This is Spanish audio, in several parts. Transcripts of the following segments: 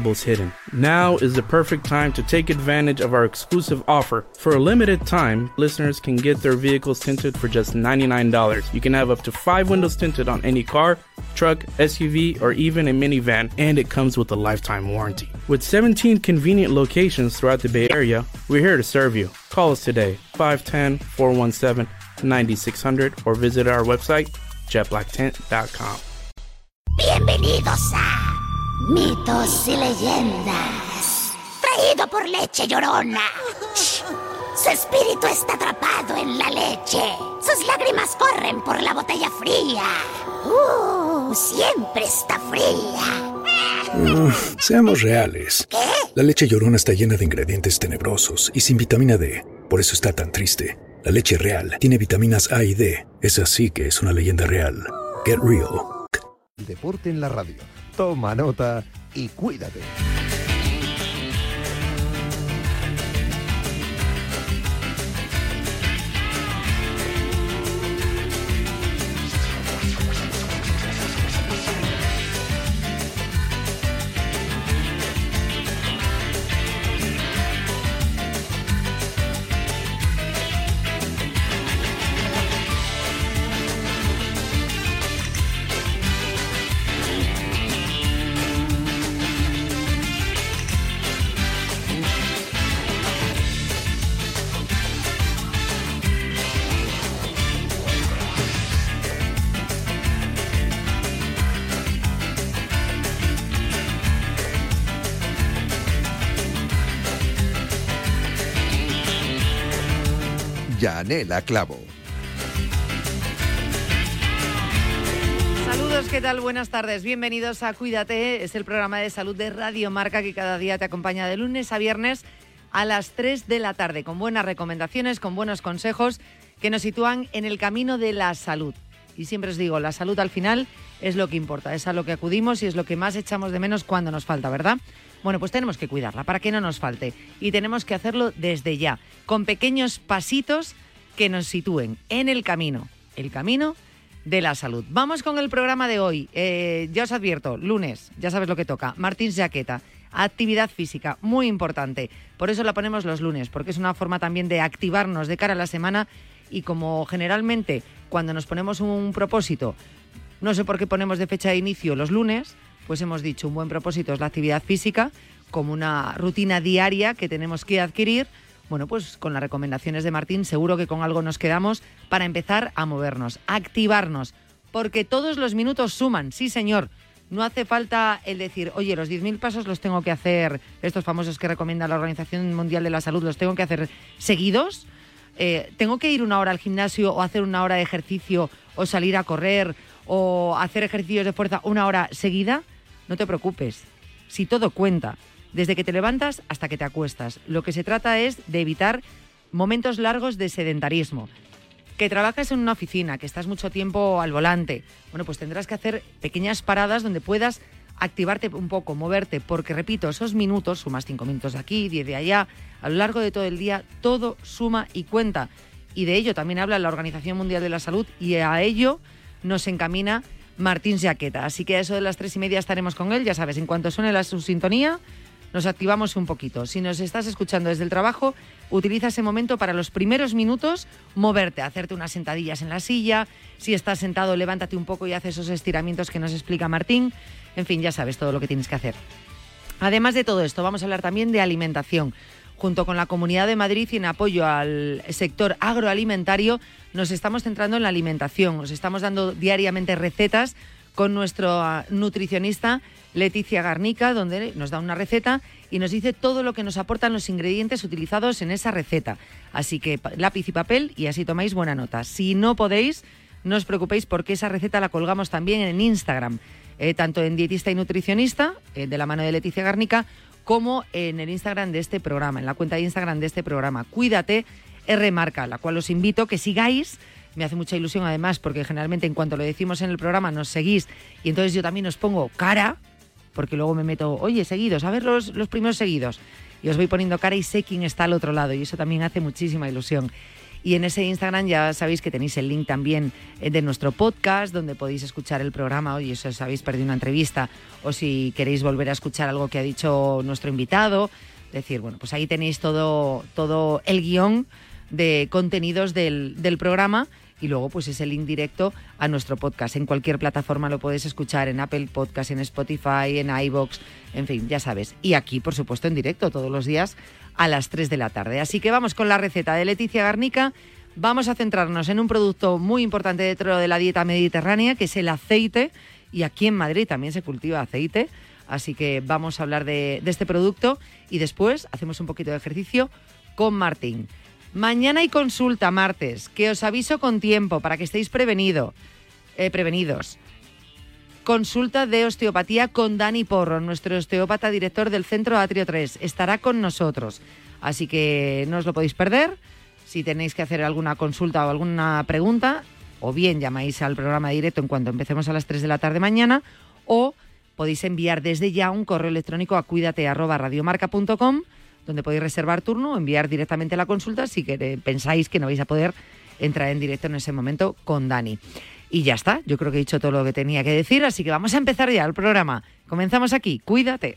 hidden. Now is the perfect time to take advantage of our exclusive offer. For a limited time, listeners can get their vehicles tinted for just $99. You can have up to five windows tinted on any car, truck, SUV, or even a minivan, and it comes with a lifetime warranty. With 17 convenient locations throughout the Bay Area, we're here to serve you. Call us today, 510 417 9600, or visit our website, jetblacktint.com. Bienvenidos a Mitos y Leyendas. Traído por leche llorona. Su espíritu está atrapado en la leche. Sus lágrimas corren por la botella fría. Uh, siempre está fría. Seamos reales. ¿Qué? La leche llorona está llena de ingredientes tenebrosos y sin vitamina D. Por eso está tan triste. La leche real tiene vitaminas A y D. Es así que es una leyenda real. Get real. Deporte en la radio. Toma nota y cuídate. Yanela Clavo. Saludos, ¿qué tal? Buenas tardes. Bienvenidos a Cuídate. Es el programa de salud de Radio Marca que cada día te acompaña de lunes a viernes a las 3 de la tarde, con buenas recomendaciones, con buenos consejos que nos sitúan en el camino de la salud. Y siempre os digo, la salud al final es lo que importa, es a lo que acudimos y es lo que más echamos de menos cuando nos falta, ¿verdad? Bueno, pues tenemos que cuidarla para que no nos falte y tenemos que hacerlo desde ya, con pequeños pasitos que nos sitúen en el camino, el camino de la salud. Vamos con el programa de hoy. Eh, ya os advierto, lunes, ya sabes lo que toca. Martín Jaqueta, actividad física, muy importante. Por eso la ponemos los lunes, porque es una forma también de activarnos de cara a la semana y como generalmente cuando nos ponemos un propósito, no sé por qué ponemos de fecha de inicio los lunes, pues hemos dicho un buen propósito es la actividad física como una rutina diaria que tenemos que adquirir. Bueno, pues con las recomendaciones de Martín seguro que con algo nos quedamos para empezar a movernos, a activarnos, porque todos los minutos suman, sí señor. No hace falta el decir, oye, los 10.000 pasos los tengo que hacer, estos famosos que recomienda la Organización Mundial de la Salud, los tengo que hacer seguidos. Eh, tengo que ir una hora al gimnasio o hacer una hora de ejercicio o salir a correr o hacer ejercicios de fuerza una hora seguida. No te preocupes, si todo cuenta, desde que te levantas hasta que te acuestas. Lo que se trata es de evitar momentos largos de sedentarismo. Que trabajas en una oficina, que estás mucho tiempo al volante, bueno, pues tendrás que hacer pequeñas paradas donde puedas activarte un poco, moverte, porque repito, esos minutos, sumas cinco minutos de aquí, diez de allá, a lo largo de todo el día, todo suma y cuenta. Y de ello también habla la Organización Mundial de la Salud y a ello nos encamina Martín Jaqueta. Así que a eso de las tres y media estaremos con él, ya sabes, en cuanto suene la su sintonía, nos activamos un poquito. Si nos estás escuchando desde el trabajo, utiliza ese momento para los primeros minutos moverte, hacerte unas sentadillas en la silla. Si estás sentado, levántate un poco y haz esos estiramientos que nos explica Martín. En fin, ya sabes todo lo que tienes que hacer. Además de todo esto, vamos a hablar también de alimentación. Junto con la Comunidad de Madrid y en apoyo al sector agroalimentario, nos estamos centrando en la alimentación. Nos estamos dando diariamente recetas con nuestro nutricionista Leticia Garnica, donde nos da una receta y nos dice todo lo que nos aportan los ingredientes utilizados en esa receta. Así que lápiz y papel y así tomáis buena nota. Si no podéis, no os preocupéis porque esa receta la colgamos también en Instagram, eh, tanto en Dietista y Nutricionista, eh, de la mano de Leticia Garnica, como en el Instagram de este programa, en la cuenta de Instagram de este programa. Cuídate, R Marca, la cual os invito que sigáis. Me hace mucha ilusión además porque generalmente en cuanto lo decimos en el programa nos seguís y entonces yo también os pongo cara, porque luego me meto, oye, seguidos, a ver los, los primeros seguidos. Y os voy poniendo cara y sé quién está al otro lado y eso también hace muchísima ilusión. Y en ese Instagram ya sabéis que tenéis el link también eh, de nuestro podcast, donde podéis escuchar el programa. Oye, si os habéis perdido una entrevista o si queréis volver a escuchar algo que ha dicho nuestro invitado. Decir, bueno, pues ahí tenéis todo, todo el guion de contenidos del, del programa y luego pues ese link directo a nuestro podcast. En cualquier plataforma lo podéis escuchar, en Apple Podcast, en Spotify, en iBox, en fin, ya sabes. Y aquí, por supuesto, en directo todos los días a las 3 de la tarde. Así que vamos con la receta de Leticia Garnica. Vamos a centrarnos en un producto muy importante dentro de la dieta mediterránea, que es el aceite. Y aquí en Madrid también se cultiva aceite. Así que vamos a hablar de, de este producto y después hacemos un poquito de ejercicio con Martín. Mañana hay consulta martes, que os aviso con tiempo para que estéis prevenido, eh, prevenidos. Consulta de osteopatía con Dani Porro, nuestro osteópata director del Centro Atrio 3. Estará con nosotros. Así que no os lo podéis perder. Si tenéis que hacer alguna consulta o alguna pregunta, o bien llamáis al programa directo en cuanto empecemos a las 3 de la tarde mañana, o podéis enviar desde ya un correo electrónico a cuídate@radiomarca.com donde podéis reservar turno o enviar directamente la consulta si pensáis que no vais a poder entrar en directo en ese momento con Dani. Y ya está, yo creo que he dicho todo lo que tenía que decir, así que vamos a empezar ya el programa. Comenzamos aquí, cuídate.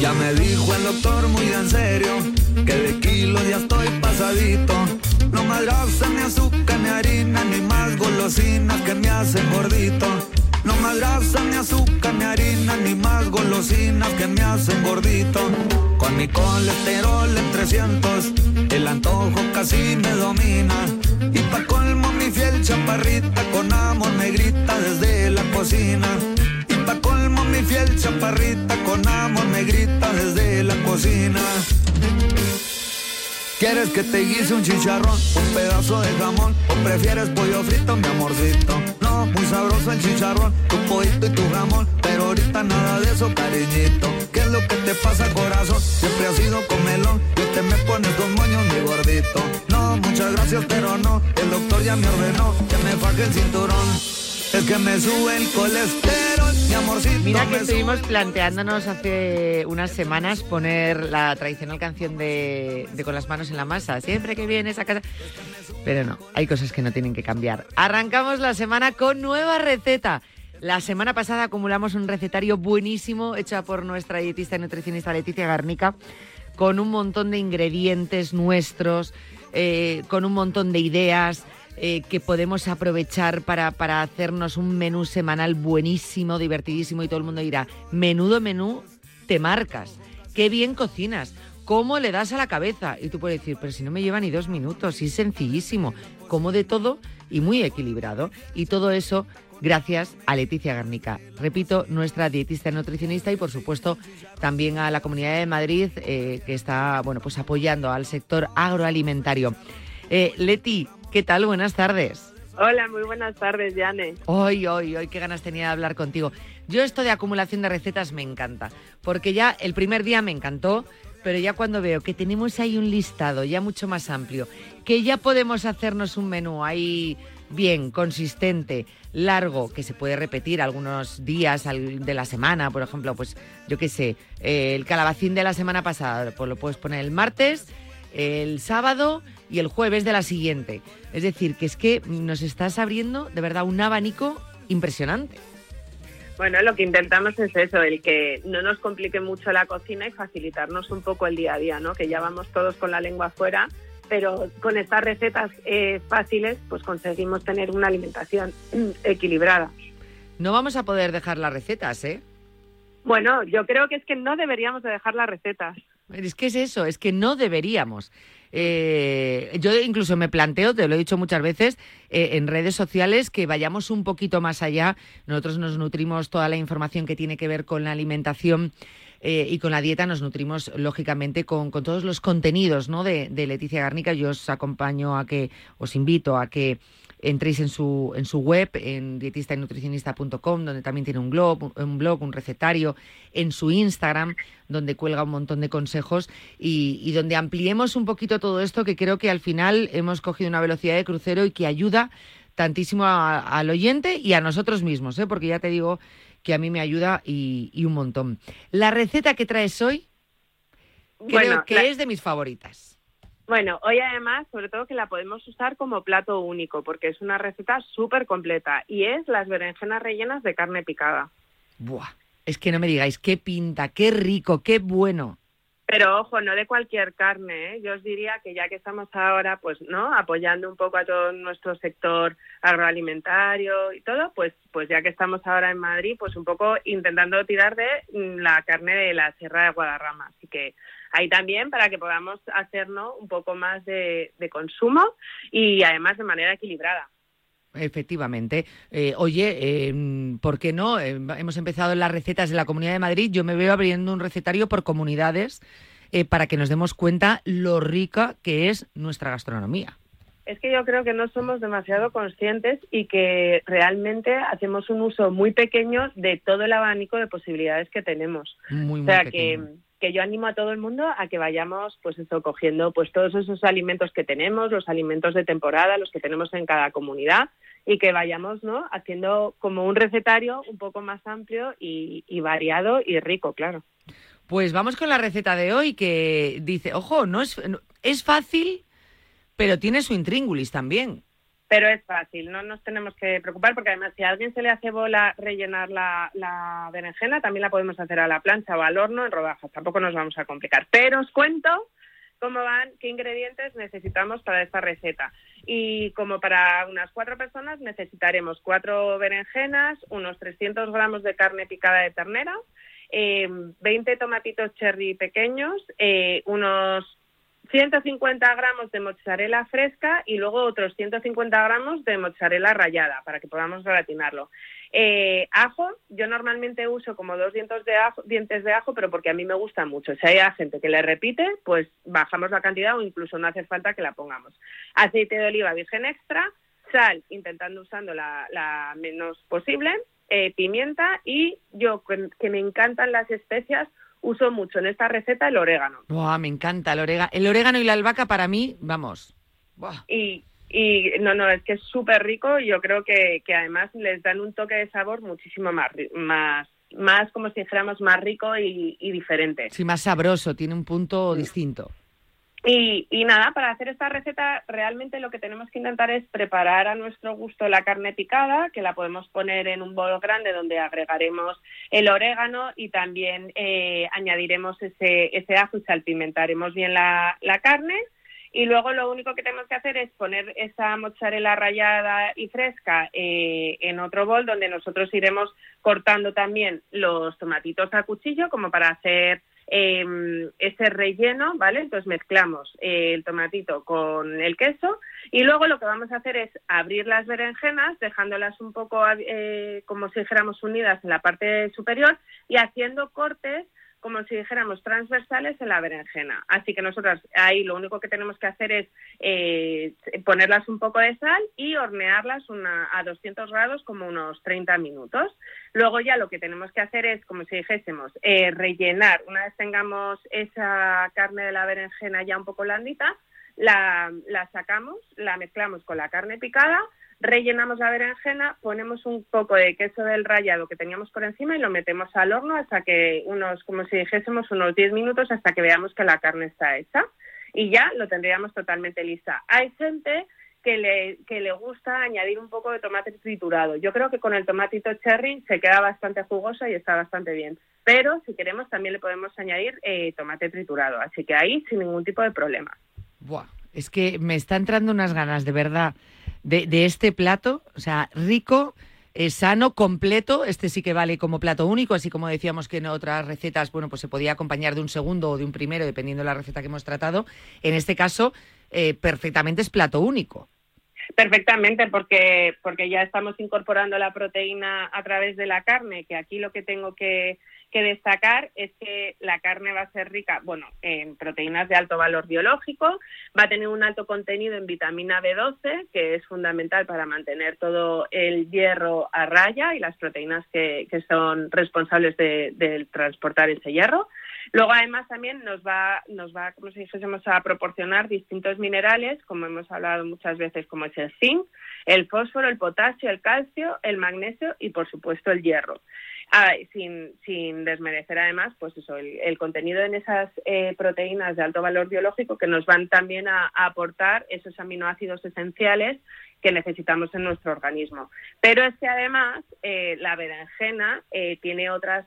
Ya me dijo el doctor muy en serio que de kilos ya estoy pasadito. No más grasa, ni azúcar, ni harina, ni más golosinas que me hacen gordito. No más grasa, ni azúcar, ni harina, ni más golosinas que me hacen gordito. Con mi colesterol en 300, el antojo casi me domina. Y pa' colmo mi fiel chaparrita con amor me grita desde la cocina. Colmo mi fiel chaparrita con amor me grita desde la cocina. ¿Quieres que te guise un chicharrón, un pedazo de jamón o prefieres pollo frito, mi amorcito? No, muy sabroso el chicharrón, tu pollito y tu jamón, pero ahorita nada de eso, cariñito. ¿Qué es lo que te pasa, corazón? Siempre has sido comelón y te me pones con moños, mi gordito. No, muchas gracias, pero no, el doctor ya me ordenó que me faje el cinturón. Es que me sube el colesterol, mi amorcito. Mira que estuvimos planteándonos hace unas semanas poner la tradicional canción de, de Con las manos en la masa, siempre que vienes a casa. Pero no, hay cosas que no tienen que cambiar. Arrancamos la semana con nueva receta. La semana pasada acumulamos un recetario buenísimo hecho por nuestra dietista y nutricionista Leticia Garnica, con un montón de ingredientes nuestros, eh, con un montón de ideas eh, que podemos aprovechar para, para hacernos un menú semanal buenísimo, divertidísimo y todo el mundo dirá, menudo menú te marcas, qué bien cocinas, cómo le das a la cabeza. Y tú puedes decir, pero si no me lleva ni dos minutos, sí es sencillísimo, como de todo y muy equilibrado. Y todo eso gracias a Leticia Garnica. Repito, nuestra dietista y nutricionista y por supuesto también a la Comunidad de Madrid eh, que está bueno, pues apoyando al sector agroalimentario. Eh, Leti, ¿qué tal? Buenas tardes. Hola, muy buenas tardes, Yane. Hoy, hoy, hoy, qué ganas tenía de hablar contigo. Yo esto de acumulación de recetas me encanta, porque ya el primer día me encantó, pero ya cuando veo que tenemos ahí un listado ya mucho más amplio, que ya podemos hacernos un menú ahí bien, consistente, largo, que se puede repetir algunos días de la semana, por ejemplo, pues yo qué sé, eh, el calabacín de la semana pasada, pues lo puedes poner el martes, el sábado y el jueves de la siguiente. Es decir, que es que nos estás abriendo de verdad un abanico impresionante. Bueno, lo que intentamos es eso, el que no nos complique mucho la cocina y facilitarnos un poco el día a día, ¿no? Que ya vamos todos con la lengua afuera, pero con estas recetas eh, fáciles, pues conseguimos tener una alimentación equilibrada. No vamos a poder dejar las recetas, ¿eh? Bueno, yo creo que es que no deberíamos de dejar las recetas. Es que es eso, es que no deberíamos. Eh, yo incluso me planteo, te lo he dicho muchas veces, eh, en redes sociales que vayamos un poquito más allá. Nosotros nos nutrimos toda la información que tiene que ver con la alimentación. Eh, y con la dieta nos nutrimos lógicamente con, con todos los contenidos ¿no? de, de Leticia Garnica. Yo os acompaño a que, os invito a que entréis en su, en su web, en dietistanutricionista.com, donde también tiene un blog, un blog, un recetario, en su Instagram, donde cuelga un montón de consejos y, y donde ampliemos un poquito todo esto, que creo que al final hemos cogido una velocidad de crucero y que ayuda tantísimo a- al oyente y a nosotros mismos, ¿eh? porque ya te digo que a mí me ayuda y, y un montón. La receta que traes hoy creo Bueno, que la- es de mis favoritas. Bueno, hoy además, sobre todo que la podemos usar como plato único, porque es una receta súper completa y es las berenjenas rellenas de carne picada. Buah, es que no me digáis qué pinta, qué rico, qué bueno. Pero ojo, no de cualquier carne, ¿eh? Yo os diría que ya que estamos ahora, pues, ¿no? Apoyando un poco a todo nuestro sector agroalimentario y todo, pues, pues ya que estamos ahora en Madrid, pues un poco intentando tirar de mm, la carne de la Sierra de Guadarrama. Así que ahí también para que podamos hacernos un poco más de, de consumo y además de manera equilibrada. Efectivamente. Eh, oye, eh, ¿por qué no? Eh, hemos empezado en las recetas de la Comunidad de Madrid. Yo me veo abriendo un recetario por comunidades eh, para que nos demos cuenta lo rica que es nuestra gastronomía. Es que yo creo que no somos demasiado conscientes y que realmente hacemos un uso muy pequeño de todo el abanico de posibilidades que tenemos. Muy, O muy sea que, pequeño. que yo animo a todo el mundo a que vayamos, pues eso, cogiendo pues todos esos alimentos que tenemos, los alimentos de temporada, los que tenemos en cada comunidad, y que vayamos, ¿no? Haciendo como un recetario un poco más amplio y, y variado y rico, claro. Pues vamos con la receta de hoy que dice, ojo, no es, no- es fácil, pero tiene su intríngulis también. Pero es fácil, no nos tenemos que preocupar porque además si a alguien se le hace bola rellenar la, berenjena, también la podemos hacer a la plancha o al horno en rodajas, tampoco nos vamos a complicar. Pero os cuento cómo van, qué ingredientes necesitamos para esta receta. Y como para unas cuatro personas necesitaremos cuatro berenjenas, unos 300 gramos de carne picada de ternera, eh, 20 tomatitos cherry pequeños, eh, unos 150 gramos de mozzarella fresca y luego otros 150 gramos de mozzarella rallada para que podamos gratinarlo. Eh, ajo, yo normalmente uso como dos dientes de, ajo, dientes de ajo, pero porque a mí me gusta mucho. Si hay gente que le repite, pues bajamos la cantidad o incluso no hace falta que la pongamos. Aceite de oliva virgen extra, sal, intentando usando la, la menos posible, eh, pimienta y yo, que, que me encantan las especias, uso mucho en esta receta el orégano. Buah, me encanta el orégano. El orégano y la albahaca para mí, vamos. Buah. Y, y no, no, es que es súper rico y yo creo que, que además les dan un toque de sabor muchísimo más, más, más como si dijéramos, más rico y, y diferente. Sí, más sabroso, tiene un punto distinto. Y, y nada, para hacer esta receta realmente lo que tenemos que intentar es preparar a nuestro gusto la carne picada, que la podemos poner en un bol grande donde agregaremos el orégano y también eh, añadiremos ese, ese ajo y bien la, la carne. Y luego lo único que tenemos que hacer es poner esa mozzarella rallada y fresca eh, en otro bol donde nosotros iremos cortando también los tomatitos a cuchillo como para hacer eh, ese relleno, ¿vale? Entonces mezclamos eh, el tomatito con el queso y luego lo que vamos a hacer es abrir las berenjenas dejándolas un poco eh, como si dijéramos unidas en la parte superior y haciendo cortes como si dijéramos transversales en la berenjena. Así que nosotras ahí lo único que tenemos que hacer es eh, ponerlas un poco de sal y hornearlas una, a 200 grados como unos 30 minutos. Luego ya lo que tenemos que hacer es, como si dijésemos, eh, rellenar, una vez tengamos esa carne de la berenjena ya un poco blandita, la, la sacamos, la mezclamos con la carne picada, rellenamos la berenjena, ponemos un poco de queso del rallado que teníamos por encima y lo metemos al horno hasta que unos, como si dijésemos, unos 10 minutos hasta que veamos que la carne está hecha y ya lo tendríamos totalmente lista. Hay gente que le, que le gusta añadir un poco de tomate triturado. Yo creo que con el tomatito cherry se queda bastante jugoso y está bastante bien. Pero si queremos también le podemos añadir eh, tomate triturado. Así que ahí sin ningún tipo de problema. Buah, es que me está entrando unas ganas de verdad de, de este plato, o sea, rico, es sano, completo. Este sí que vale como plato único, así como decíamos que en otras recetas, bueno, pues se podía acompañar de un segundo o de un primero, dependiendo de la receta que hemos tratado. En este caso, eh, perfectamente es plato único. Perfectamente, porque, porque ya estamos incorporando la proteína a través de la carne, que aquí lo que tengo que, que destacar es que la carne va a ser rica, bueno, en proteínas de alto valor biológico, va a tener un alto contenido en vitamina B12, que es fundamental para mantener todo el hierro a raya y las proteínas que, que son responsables de, de transportar ese hierro. Luego, además, también nos va, nos va, como si dijésemos, a proporcionar distintos minerales, como hemos hablado muchas veces, como es el zinc, el fósforo, el potasio, el calcio, el magnesio y, por supuesto, el hierro. Ah, sin, sin desmerecer además pues eso, el, contenido en esas eh, proteínas de alto valor biológico que nos van también a, aportar esos aminoácidos esenciales que necesitamos en nuestro organismo. Pero es que además eh, la berenjena eh, tiene otras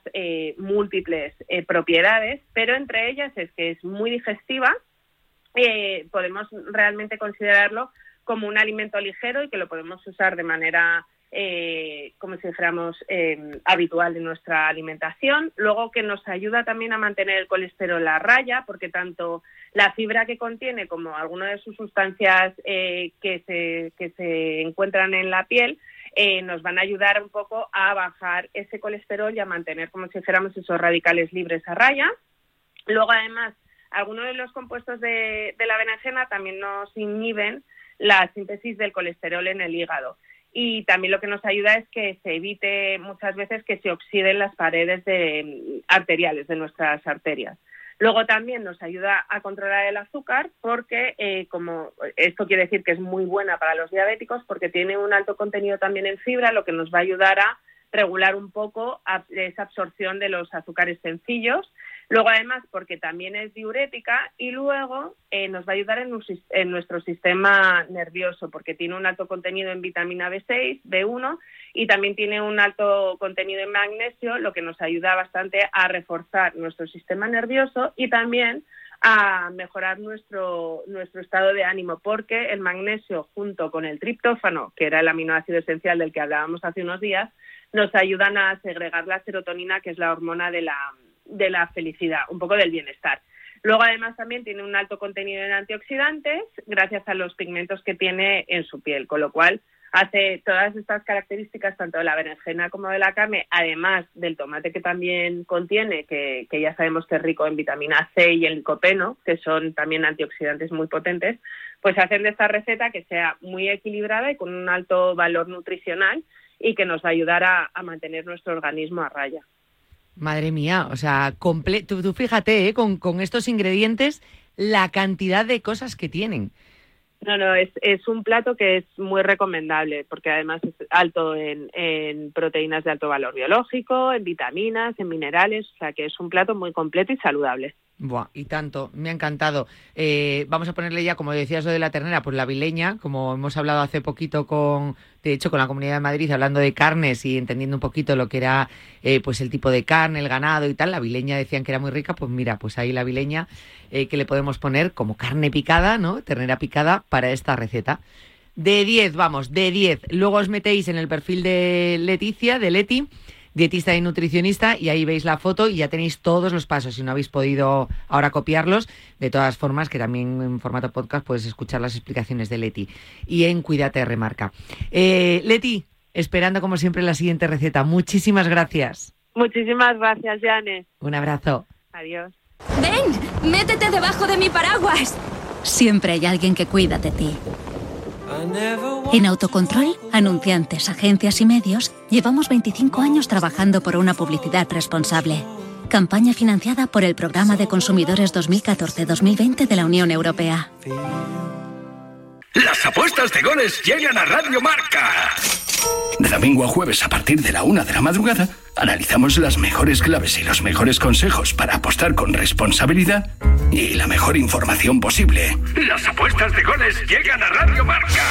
múltiples propiedades, pero entre ellas es que es muy digestiva, podemos realmente considerarlo como un alimento ligero y que lo podemos usar de manera eh, como si dijéramos, eh, habitual de nuestra alimentación. Luego que nos ayuda también a mantener el colesterol a raya, porque tanto la fibra que contiene como algunas de sus sustancias eh, que, se, que se encuentran en la piel, eh, nos van a ayudar un poco a bajar ese colesterol y a mantener, como si dijéramos, esos radicales libres a raya. Luego, además, algunos de los compuestos de, de la berenjena también nos inhiben la síntesis del colesterol en el hígado y también lo que nos ayuda es que se evite muchas veces que se oxiden las paredes de, arteriales de nuestras arterias. Luego también nos ayuda a controlar el azúcar porque, eh, como esto quiere decir que es muy buena para los diabéticos porque tiene un alto contenido también en fibra, lo que nos va a ayudar a regular un poco esa absorción de los azúcares sencillos Luego, además, porque también es diurética y luego eh, nos va a ayudar en, nuestro sistema nervioso, porque tiene un alto contenido en vitamina B6, B1 y también tiene un alto contenido en magnesio, lo que nos ayuda bastante a reforzar nuestro sistema nervioso y también a mejorar nuestro, nuestro estado de ánimo, porque el magnesio junto con el triptófano, que era el aminoácido esencial del que hablábamos hace unos días, nos ayudan a segregar la serotonina, que es la hormona de la, de la felicidad, un poco del bienestar. Luego, además, también tiene un alto contenido en antioxidantes gracias a los pigmentos que tiene en su piel, con lo cual hace todas estas características, tanto de la berenjena como de la carne, además del tomate que también contiene, que, que ya sabemos que es rico en vitamina C y el licopeno, que son también antioxidantes muy potentes, pues hacen de esta receta que sea muy equilibrada y con un alto valor nutricional y que nos va a a mantener nuestro organismo a raya. Madre mía, o sea, tú, tú, fíjate, ¿eh? con, con, estos ingredientes, la cantidad de cosas que tienen. No, no, es, es un plato que es muy recomendable porque además es alto en, en proteínas de alto valor biológico, en vitaminas, en minerales, o sea que es un plato muy completo y saludable. Buah, y tanto, me ha encantado. Eh, vamos a ponerle ya, como decías lo de la ternera, pues la vileña, como hemos hablado hace poquito con, de hecho, con la Comunidad de Madrid, hablando de carnes y entendiendo un poquito lo que era eh, pues el tipo de carne, el ganado y tal, la vileña decían que era muy rica, pues mira, pues ahí la vileña eh, que le podemos poner como carne picada, ¿no? Ternera picada para esta receta. De 10, vamos, de 10. Luego os metéis en el perfil de Leticia, de Leti, dietista y nutricionista, y ahí veis la foto y ya tenéis todos los pasos. Si no habéis podido ahora copiarlos, de todas formas, que también en formato podcast puedes escuchar las explicaciones de Leti. Y en Cuídate Remarca. Eh, Leti, esperando como siempre la siguiente receta. Muchísimas gracias. Muchísimas gracias, Jane. Un abrazo. Adiós. Ven, métete debajo de mi paraguas. Siempre hay alguien que cuida de ti. En Autocontrol, anunciantes, agencias y medios, llevamos 25 años trabajando por una publicidad responsable. Campaña financiada por el Programa de Consumidores 2014-2020 de la Unión Europea. Las apuestas de goles llegan a Radio Marca. De domingo a jueves a partir de la una de la madrugada, analizamos las mejores claves y los mejores consejos para apostar con responsabilidad y la mejor información posible. Las apuestas de goles llegan a Radio Marca.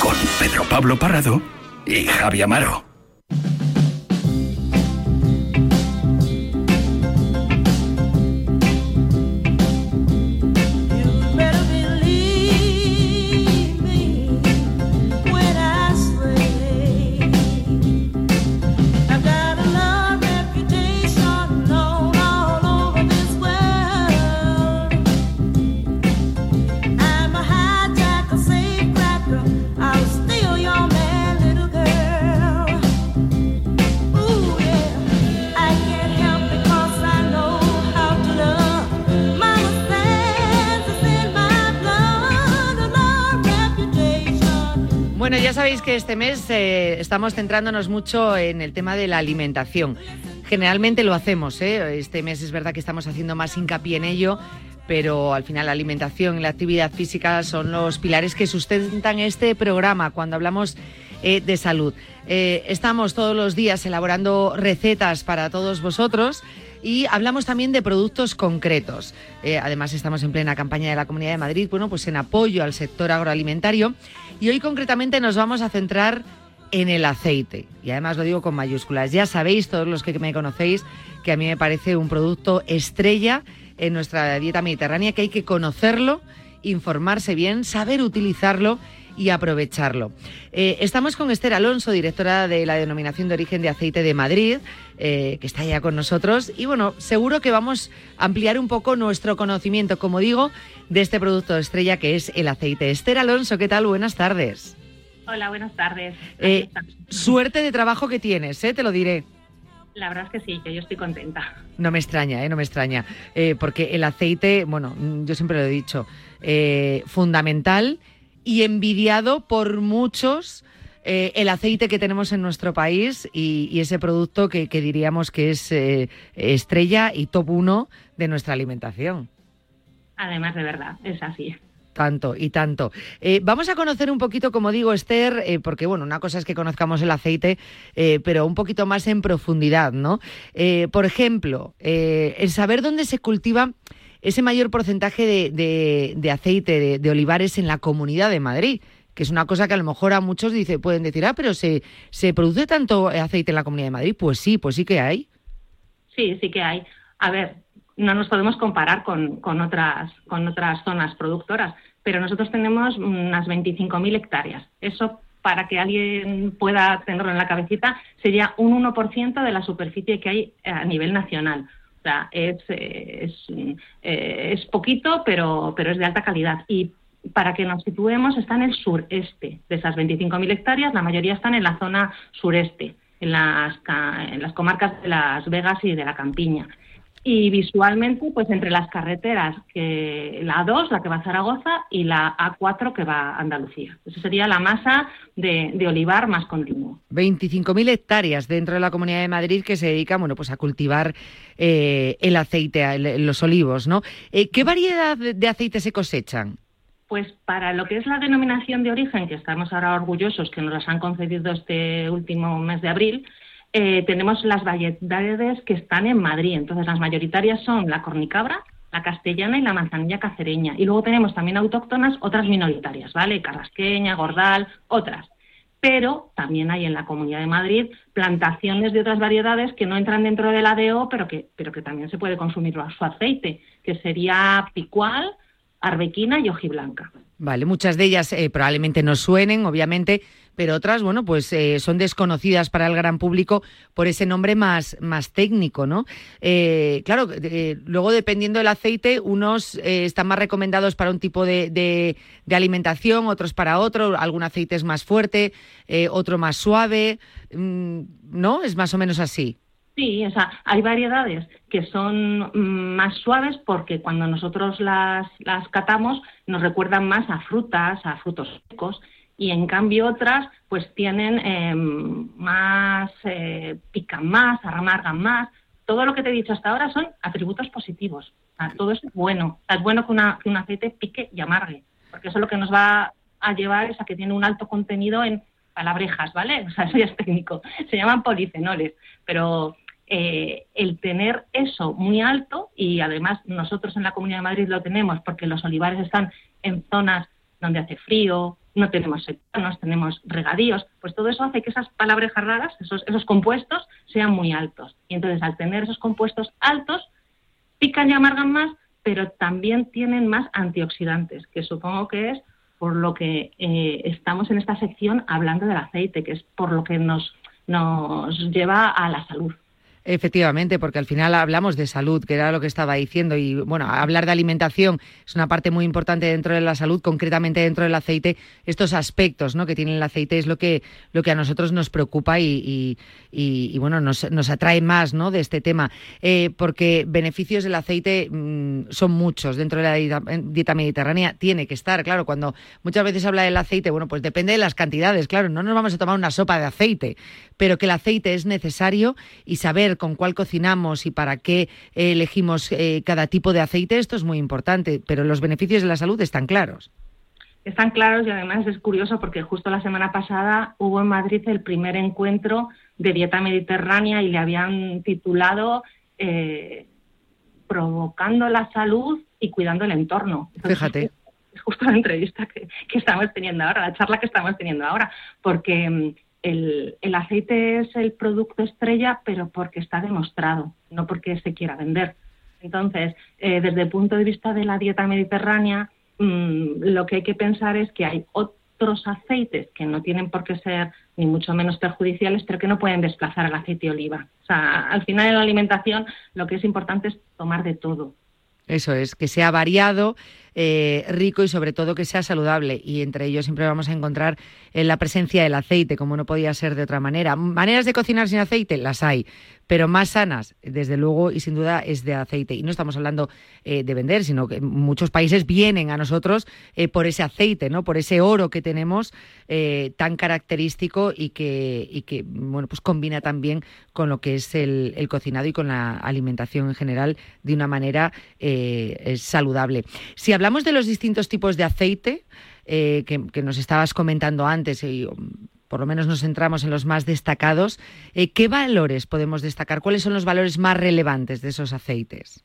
Con Pedro Pablo Parrado y Javi Amaro. Bueno, ya sabéis que este mes eh, estamos centrándonos mucho en el tema de la alimentación. Generalmente lo hacemos, ¿eh? este mes es verdad que estamos haciendo más hincapié en ello, pero al final la alimentación y la actividad física son los pilares que sustentan este programa cuando hablamos eh, de salud. estamos todos los días elaborando recetas para todos vosotros y hablamos también de productos concretos. Eh, además, estamos en plena campaña de la Comunidad de Madrid, bueno, pues en apoyo al sector agroalimentario. Y hoy concretamente nos vamos a centrar en el aceite. Y además lo digo con mayúsculas. Ya sabéis, todos los que me conocéis, que a mí me parece un producto estrella en nuestra dieta mediterránea, que hay que conocerlo, informarse bien, saber utilizarlo y aprovecharlo. Eh, estamos con Esther Alonso, directora de la Denominación de Origen de Aceite de Madrid, eh, que está ya con nosotros. Y bueno, seguro que vamos a ampliar un poco nuestro conocimiento, como digo, de este producto estrella que es el aceite. Esther Alonso, ¿qué tal? Buenas tardes. Hola, buenas tardes. Eh, suerte de trabajo que tienes, te lo diré. La verdad es que sí, que yo estoy contenta. No me extraña, ¿eh? no me extraña. porque el aceite, bueno, yo siempre lo he dicho, fundamental y envidiado por muchos eh, el aceite que tenemos en nuestro país y, ese producto que, diríamos que es eh, estrella y top uno de nuestra alimentación. Además, de verdad, es así. Tanto y tanto. Eh, vamos a conocer un poquito, como digo, Esther, porque bueno, una cosa es que conozcamos el aceite, pero un poquito más en profundidad, ¿no? por ejemplo, el saber dónde se cultiva ese mayor porcentaje de, aceite de, olivares en la comunidad de Madrid, que es una cosa que a lo mejor a muchos dice, pueden decir, ah, pero se, se produce tanto aceite en la comunidad de Madrid. Pues sí, pues sí que hay. Sí, sí que hay. A ver, no nos podemos comparar con, con, otras, con otras zonas productoras, pero nosotros tenemos unas 25.000 hectáreas. Eso para que alguien pueda tenerlo en la cabecita, sería un 1% de la superficie que hay a nivel nacional. Sea, es, es, eh, es poquito, pero, pero es de alta calidad. Y para que nos situemos, está en el sureste de esas 25.000 hectáreas, la mayoría están en la zona sureste, en las, en las comarcas de Las Vegas y de la Campiña y visualmente pues entre las carreteras que la A2 la que va a Zaragoza y la A4 que va a Andalucía. Esa sería la masa de, olivar más continuo. 25.000 hectáreas dentro de la Comunidad de Madrid que se dedican bueno pues a cultivar eh, el aceite los olivos no eh, qué variedad de aceite se cosechan pues para lo que es la denominación de origen que estamos ahora orgullosos que nos las han concedido este último mes de abril eh, tenemos las variedades que están en Madrid. Entonces, las mayoritarias son la cornicabra, la castellana y la manzanilla cacereña. Y luego tenemos también autóctonas, otras minoritarias, ¿vale? Carrasqueña, gordal, otras. Pero también hay en la Comunidad de Madrid plantaciones de otras variedades que no entran dentro del ADO, pero que, pero que también se puede consumir su aceite, que sería picual, arbequina y hojiblanca. Vale, muchas de ellas eh, probablemente no suenen, obviamente, pero otras, bueno, pues eh, son desconocidas para el gran público por ese nombre más, más técnico, ¿no? Eh, claro, luego dependiendo del aceite, unos están más recomendados para un tipo de, de, alimentación, otros para otro, algún aceite es más fuerte, otro más suave, mm, ¿no? Es más o menos así. Sí, o sea, hay variedades que son mm, más suaves porque cuando nosotros las, las catamos nos recuerdan más a frutas, a frutos secos, y en cambio otras pues tienen em, más, eh, pican más, amargan más. Todo lo que te he dicho hasta ahora son atributos positivos. todo es bueno. es bueno que, un aceite pique y amargue, porque eso lo que nos va a llevar es a que tiene un alto contenido en palabrejas, ¿vale? O sea, eso ya es técnico. Se llaman polifenoles, pero eh, el tener eso muy alto, y además nosotros en la Comunidad de Madrid lo tenemos porque los olivares están en zonas donde hace frío, no tenemos sectores, tenemos regadíos, pues todo eso hace que esas palabras raras, esos, esos compuestos, sean muy altos. Y entonces al tener esos compuestos altos, pican y amargan más, pero también tienen más antioxidantes, que supongo que es por lo que eh, estamos en esta sección hablando del aceite, que es por lo que nos, nos lleva a la salud. Efectivamente, porque al final hablamos de salud, que era lo que estaba diciendo, y bueno, hablar de alimentación es una parte muy importante dentro de la salud, concretamente dentro del aceite, estos aspectos ¿no? que tiene el aceite es lo que, lo que a nosotros nos preocupa y, y, bueno, nos, nos, atrae más ¿no? de este tema, eh, porque beneficios del aceite mm, son muchos dentro de la dieta, dieta, mediterránea, tiene que estar, claro, cuando muchas veces habla del aceite, bueno, pues depende de las cantidades, claro, no nos vamos a tomar una sopa de aceite, pero que el aceite es necesario y saber con cuál cocinamos y para qué elegimos eh, cada tipo de aceite, esto es muy importante, pero los beneficios de la salud están claros. Están claros y además es curioso porque justo la semana pasada hubo en Madrid el primer encuentro de dieta mediterránea y le habían titulado eh, Provocando la salud y cuidando el entorno. Fíjate. Es justo la entrevista que, que estamos teniendo ahora, la charla que estamos teniendo ahora, porque el, aceite es el producto estrella, pero porque está demostrado, no porque se quiera vender. Entonces, eh, desde el punto de vista de la dieta mediterránea, mm, lo que hay que pensar es que hay otros aceites que no tienen por qué ser ni mucho menos perjudiciales, pero que no pueden desplazar al aceite de oliva. O sea, al final en la alimentación lo que es importante es tomar de todo. Eso es, que sea variado, eh, rico y sobre todo que sea saludable. Y entre ellos siempre vamos a encontrar eh, la presencia del aceite, como no podía ser de otra manera. Maneras de cocinar sin aceite, las hay, pero más sanas, desde luego y sin duda, es de aceite. Y no estamos hablando eh, de vender, sino que muchos países vienen a nosotros eh, por ese aceite, ¿no? Por ese oro que tenemos eh, tan característico y que, bueno, pues combina también con lo que es el, cocinado y con la alimentación en general de una manera saludable. Si hablamos de los distintos tipos de aceite, que, que, nos estabas comentando antes, y por lo menos nos centramos en los más destacados, eh, ¿qué valores podemos destacar? ¿Cuáles son los valores más relevantes de esos aceites?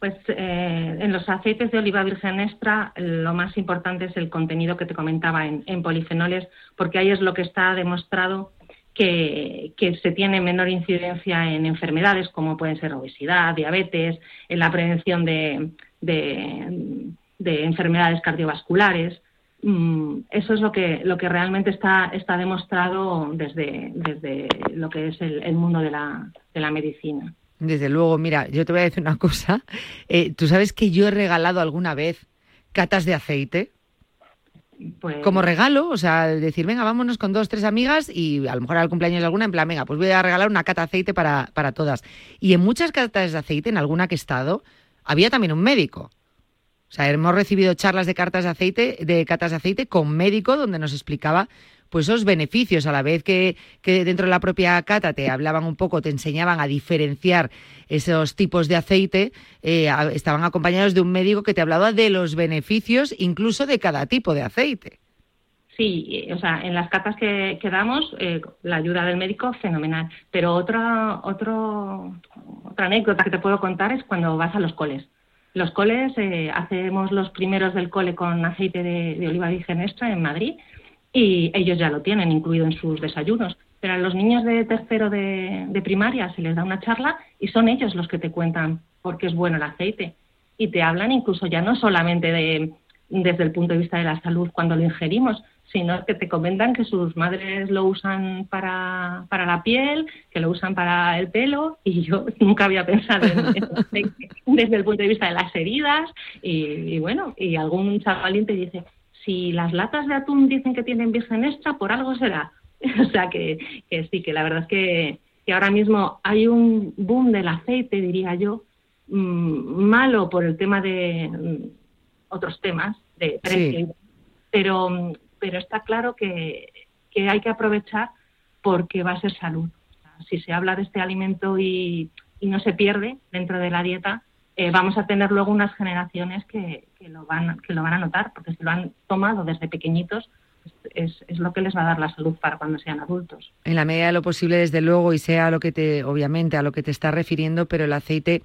Pues eh, en los aceites de oliva virgen extra lo más importante es el contenido que te comentaba en, polifenoles, porque ahí es lo que está demostrado que, se tiene menor incidencia en enfermedades como pueden ser obesidad, diabetes, en la prevención de enfermedades cardiovasculares. Mm, eso es lo que, lo que realmente está, está demostrado desde, desde lo que es el, mundo de la, de la medicina. Desde luego, mira, yo te voy a decir una cosa. Eh, ¿Tú sabes que yo he regalado alguna vez catas de aceite? Pues... Como regalo, o sea, decir, venga, vámonos con dos, tres amigas y a lo mejor al cumpleaños de alguna, en plan, venga, pues voy a regalar una cata de aceite para, para todas. Y en muchas catas de aceite, en alguna que he estado, había también un médico. Sea, hemos recibido charlas de cartas de aceite, de catas de aceite con médico donde nos explicaba pues esos beneficios, a la vez que, dentro de la propia cata te hablaban un poco, te enseñaban a diferenciar esos tipos de aceite, eh, estaban acompañados de un médico que te hablaba de los beneficios incluso de cada tipo de aceite. Sí, o sea, en las catas que, damos, eh, la ayuda del médico, fenomenal. Pero otra, otro, otra anécdota que te puedo contar es cuando vas a los coles los coles, eh, hacemos los primeros del cole con aceite de, oliva virgen extra en Madrid y ellos ya lo tienen incluido en sus desayunos. Pero a los niños de tercero de, primaria se les da una charla y son ellos los que te cuentan por qué es bueno el aceite. Y te hablan incluso ya no solamente de, desde el punto de vista de la salud cuando lo ingerimos, sino que te comentan que sus madres lo usan para, para la piel, que lo usan para el pelo, y yo nunca había pensado en, desde el punto de vista de las heridas, y, bueno, y algún chavalín te dice, si las latas de atún dicen que tienen virgen extra, por algo será. o sea que, sí, que la verdad es que, ahora mismo hay un boom del aceite, diría yo, mm, malo por el tema de mm, otros temas, de precio, pero mm, pero está claro que, hay que aprovechar porque va a ser salud. si se habla de este alimento y, no se pierde dentro de la dieta, eh, vamos a tener luego unas generaciones que, lo van, que lo van a notar, porque si lo han tomado desde pequeñitos, es, es, lo que les va a dar la salud para cuando sean adultos. En la medida de lo posible, desde luego, y sea lo que te, obviamente, a lo que te está refiriendo, pero el aceite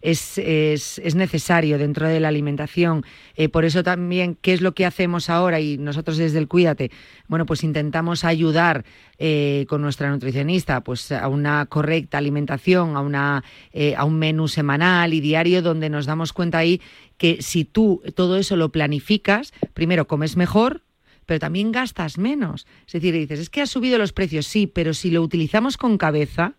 es, es, necesario dentro de la alimentación. Eh, por eso también, ¿qué es lo que hacemos ahora? Y nosotros desde el Cuídate, bueno, pues intentamos ayudar eh, con nuestra nutricionista pues a una correcta alimentación, a, una, eh, a un menú semanal y diario donde nos damos cuenta ahí que si tú todo eso lo planificas, primero comes mejor, pero también gastas menos. Es decir, dices, es que ha subido los precios, sí, pero si lo utilizamos con cabeza,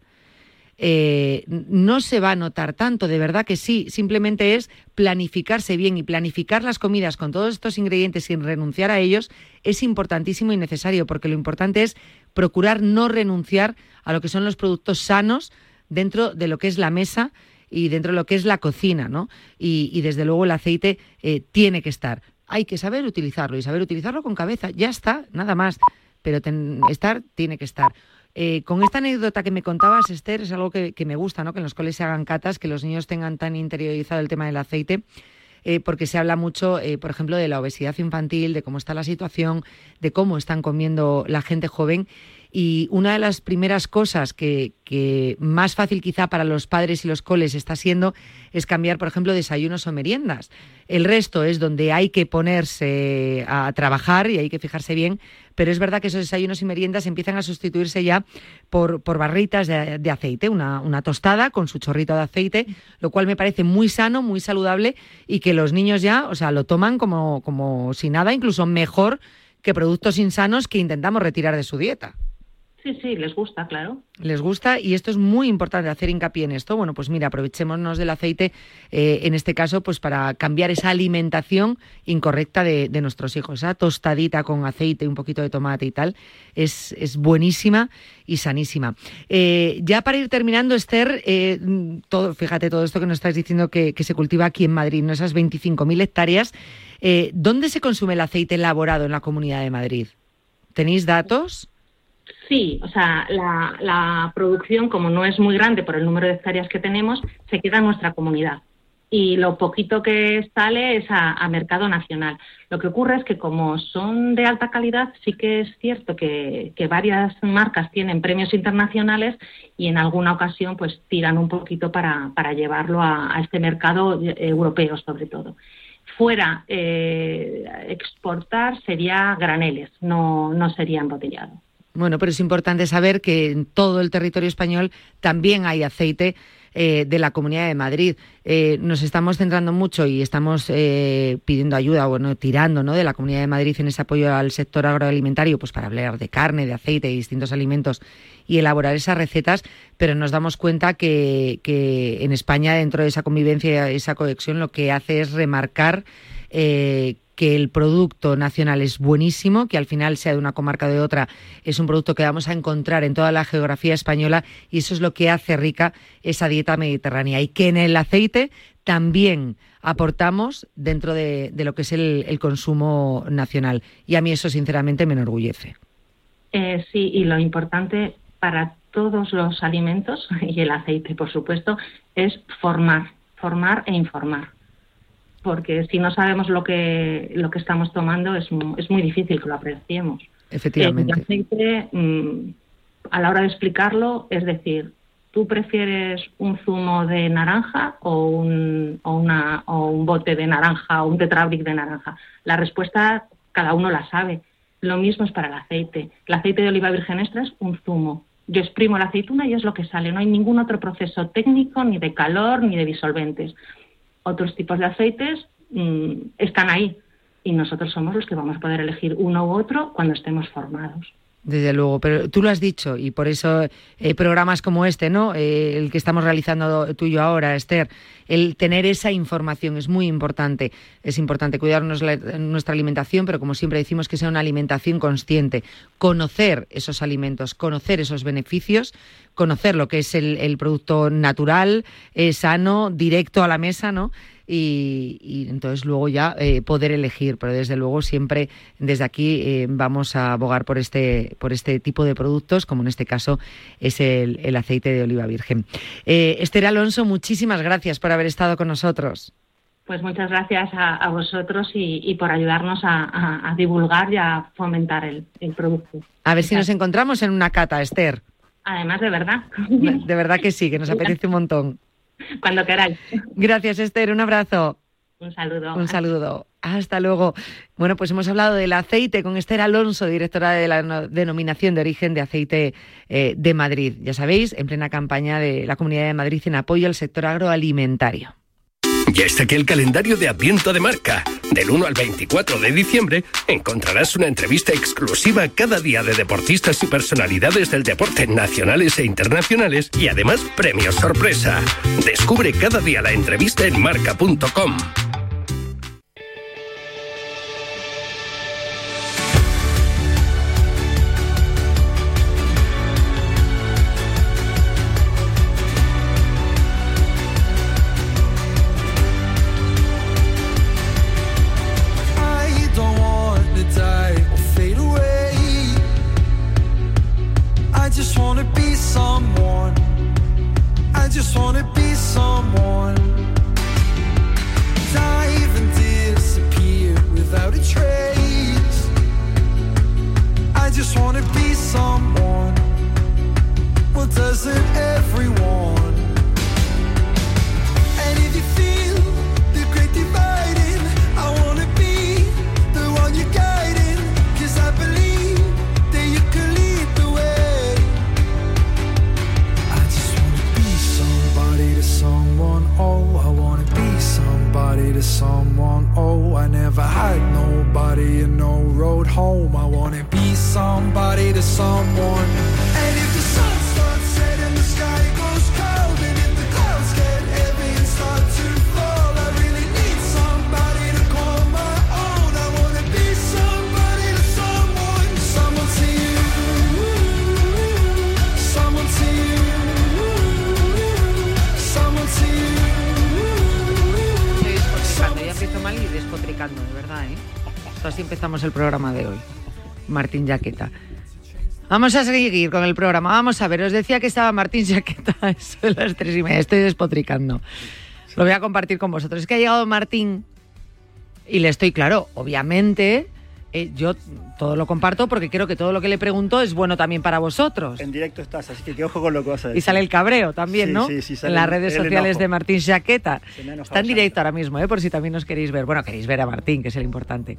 eh, no se va a notar tanto, de verdad que sí, simplemente es planificarse bien y planificar las comidas con todos estos ingredientes sin renunciar a ellos es importantísimo y necesario, porque lo importante es procurar no renunciar a lo que son los productos sanos dentro de lo que es la mesa y dentro de lo que es la cocina, ¿no? Y, desde luego el aceite eh, tiene que estar. Hay que saber utilizarlo y saber utilizarlo con cabeza. Ya está, nada más. Pero estar tiene que estar. Eh, con esta anécdota que me contabas, Esther, es algo que, me gusta, ¿no? Que en los coles se hagan catas, que los niños tengan tan interiorizado el tema del aceite. Eh, porque se habla mucho, por ejemplo, de la obesidad infantil, de cómo está la situación, de cómo están comiendo la gente joven. Y una de las primeras cosas que, más fácil quizá para los padres y los coles está siendo es cambiar, por ejemplo, desayunos o meriendas. El resto es donde hay que ponerse a trabajar y hay que fijarse bien, pero es verdad que esos desayunos y meriendas empiezan a sustituirse ya por, barritas de, aceite, una, una, tostada con su chorrito de aceite, lo cual me parece muy sano, muy saludable y que los niños ya, o sea, lo toman como, como si nada, incluso mejor que productos insanos que intentamos retirar de su dieta. Sí, sí, les gusta, claro. Les gusta y esto es muy importante hacer hincapié en esto. Bueno, pues mira, aprovechémonos del aceite eh, en este caso pues para cambiar esa alimentación incorrecta de, nuestros hijos. Esa tostadita con aceite, un poquito de tomate y tal, es, es buenísima y sanísima. Eh, ya para ir terminando, Esther, eh, todo, fíjate todo esto que nos estás diciendo que, que se cultiva aquí en Madrid, ¿no? esas 25.000 hectáreas. ¿Dónde se consume el aceite elaborado en la Comunidad de Madrid? ¿Tenéis datos? Sí, o sea, la, producción, como no es muy grande por el número de hectáreas que tenemos, se queda en nuestra comunidad. Y lo poquito que sale es a, mercado nacional. Lo que ocurre es que como son de alta calidad, sí que es cierto que, varias marcas tienen premios internacionales y en alguna ocasión pues tiran un poquito para, llevarlo a, este mercado europeo sobre todo fuera eh, exportar sería graneles, no, no sería embotellado. Bueno, pero es importante saber que en todo el territorio español también hay aceite eh, de la Comunidad de Madrid. Eh, nos estamos centrando mucho y estamos eh, pidiendo ayuda, bueno, tirando ¿no? de la Comunidad de Madrid en ese apoyo al sector agroalimentario, pues para hablar de carne, de aceite y distintos alimentos y elaborar esas recetas, pero nos damos cuenta que, en España, dentro de esa convivencia, esa conexión, lo que hace es remarcar que el producto nacional es buenísimo, que al final sea de una comarca o de otra, es un producto que vamos a encontrar en toda la geografía española y eso es lo que hace rica esa dieta mediterránea y que en el aceite también aportamos dentro de, lo que es el, consumo nacional. Y a mí eso sinceramente me enorgullece. Eh, sí, y lo importante para todos los alimentos, y el aceite por supuesto, es formar, formar e informar porque si no sabemos lo que, lo que estamos tomando es, es muy difícil que lo apreciemos. Efectivamente. El aceite, mm, a la hora de explicarlo, es decir, ¿tú prefieres un zumo de naranja o un, o una, o un bote de naranja o un tetrabric de naranja? La respuesta cada uno la sabe. Lo mismo es para el aceite. El aceite de oliva virgen extra es un zumo. Yo exprimo la aceituna y es lo que sale. No hay ningún otro proceso técnico, ni de calor, ni de disolventes otros tipos de aceites mm, están ahí y nosotros somos los que vamos a poder elegir uno u otro cuando estemos formados. Desde luego, pero tú lo has dicho y por eso eh, programas como este, ¿no? Eh, el que estamos realizando tú y yo ahora, Esther, el tener esa información es muy importante. Es importante cuidarnos nuestra alimentación, pero como siempre decimos que sea una alimentación consciente. Conocer esos alimentos, conocer esos beneficios, conocer lo que es el, el producto natural, eh, sano, directo a la mesa, ¿no? Y, entonces luego ya eh, poder elegir. Pero desde luego siempre desde aquí eh, vamos a abogar por este, por este tipo de productos, como en este caso es el, aceite de oliva virgen. Eh, Esther Alonso, muchísimas gracias por haber estado con nosotros. Pues muchas gracias a, vosotros y, por ayudarnos a, divulgar y a fomentar el, producto. A ver si nos encontramos en una cata, Esther. Además, de verdad. De verdad que sí, que nos apetece un montón. Cuando queráis. Gracias, Esther. Un abrazo. Un saludo. Un saludo. Hasta luego. Bueno, pues hemos hablado del aceite con Esther Alonso, directora de la denominación de origen de aceite eh, de Madrid. Ya sabéis, en plena campaña de la Comunidad de Madrid en apoyo al sector agroalimentario. Y este que el calendario de Adviento de Marca. Del 1 al 24 de diciembre encontrarás una entrevista exclusiva cada día de deportistas y personalidades del deporte nacionales e internacionales y además premios sorpresa. Descubre cada día la entrevista en marca.com. home. I wanna be somebody to someone. Empezamos el programa de hoy. Martín Jaqueta. Vamos a seguir con el programa. Vamos a ver, os decía que estaba Martín Jaqueta a eso de las tres y media. Estoy despotricando. Lo voy a compartir con vosotros. Es que ha llegado Martín y le estoy claro, obviamente. eh, yo todo lo comparto porque creo que todo lo que le pregunto es bueno también para vosotros. En directo estás, así que que ojo con lo que vas a decir. Y sale el cabreo también, Sí, ¿no? sí, sí, sale en las redes sociales enojo. de Martín Jaqueta. Está en directo ahora mismo, ¿eh? por si también os queréis ver. Bueno, queréis ver a Martín, que es el importante.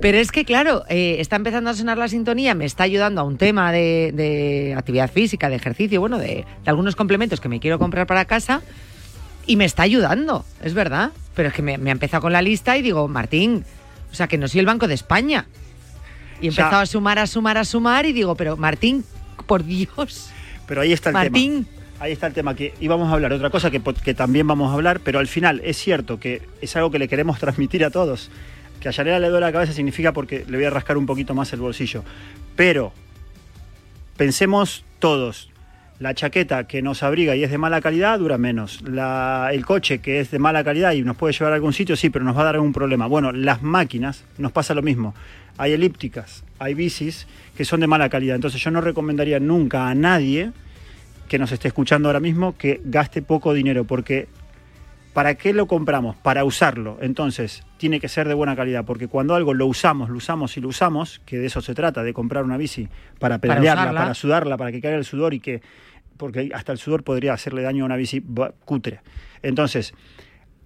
Pero es que, claro, eh, está empezando a sonar la sintonía, me está ayudando a un tema de, de actividad física, de ejercicio, bueno, de, de algunos complementos que me quiero comprar para casa y me está ayudando, es verdad. Pero es que me, me ha empezado con la lista y digo, Martín, o sea, que no soy el Banco de España. Y he empezado a sumar, a sumar, a sumar y digo, pero Martín, por Dios, Pero ahí está el Martín. tema. Ahí está el tema, que íbamos a hablar, otra cosa que, que también vamos a hablar, pero al final es cierto que es algo que le queremos transmitir a todos. Que a Yanela le duele la cabeza significa porque le voy a rascar un poquito más el bolsillo. Pero pensemos todos, la chaqueta que nos abriga y es de mala calidad dura menos. La- el coche que es de mala calidad y nos puede llevar a algún sitio, sí, pero nos va a dar algún problema. Bueno, las máquinas nos pasa lo mismo. Hay elípticas, hay bicis que son de mala calidad. Entonces yo no recomendaría nunca a nadie que nos esté escuchando ahora mismo que gaste poco dinero, porque ¿para qué lo compramos? Para usarlo. Entonces, tiene que ser de buena calidad, porque cuando algo lo usamos, lo usamos y lo usamos, que de eso se trata, de comprar una bici para Para pedalearla, para, usarla. sudarla, para que caiga el sudor y que, porque hasta el sudor podría hacerle daño a una bici cutre. Entonces,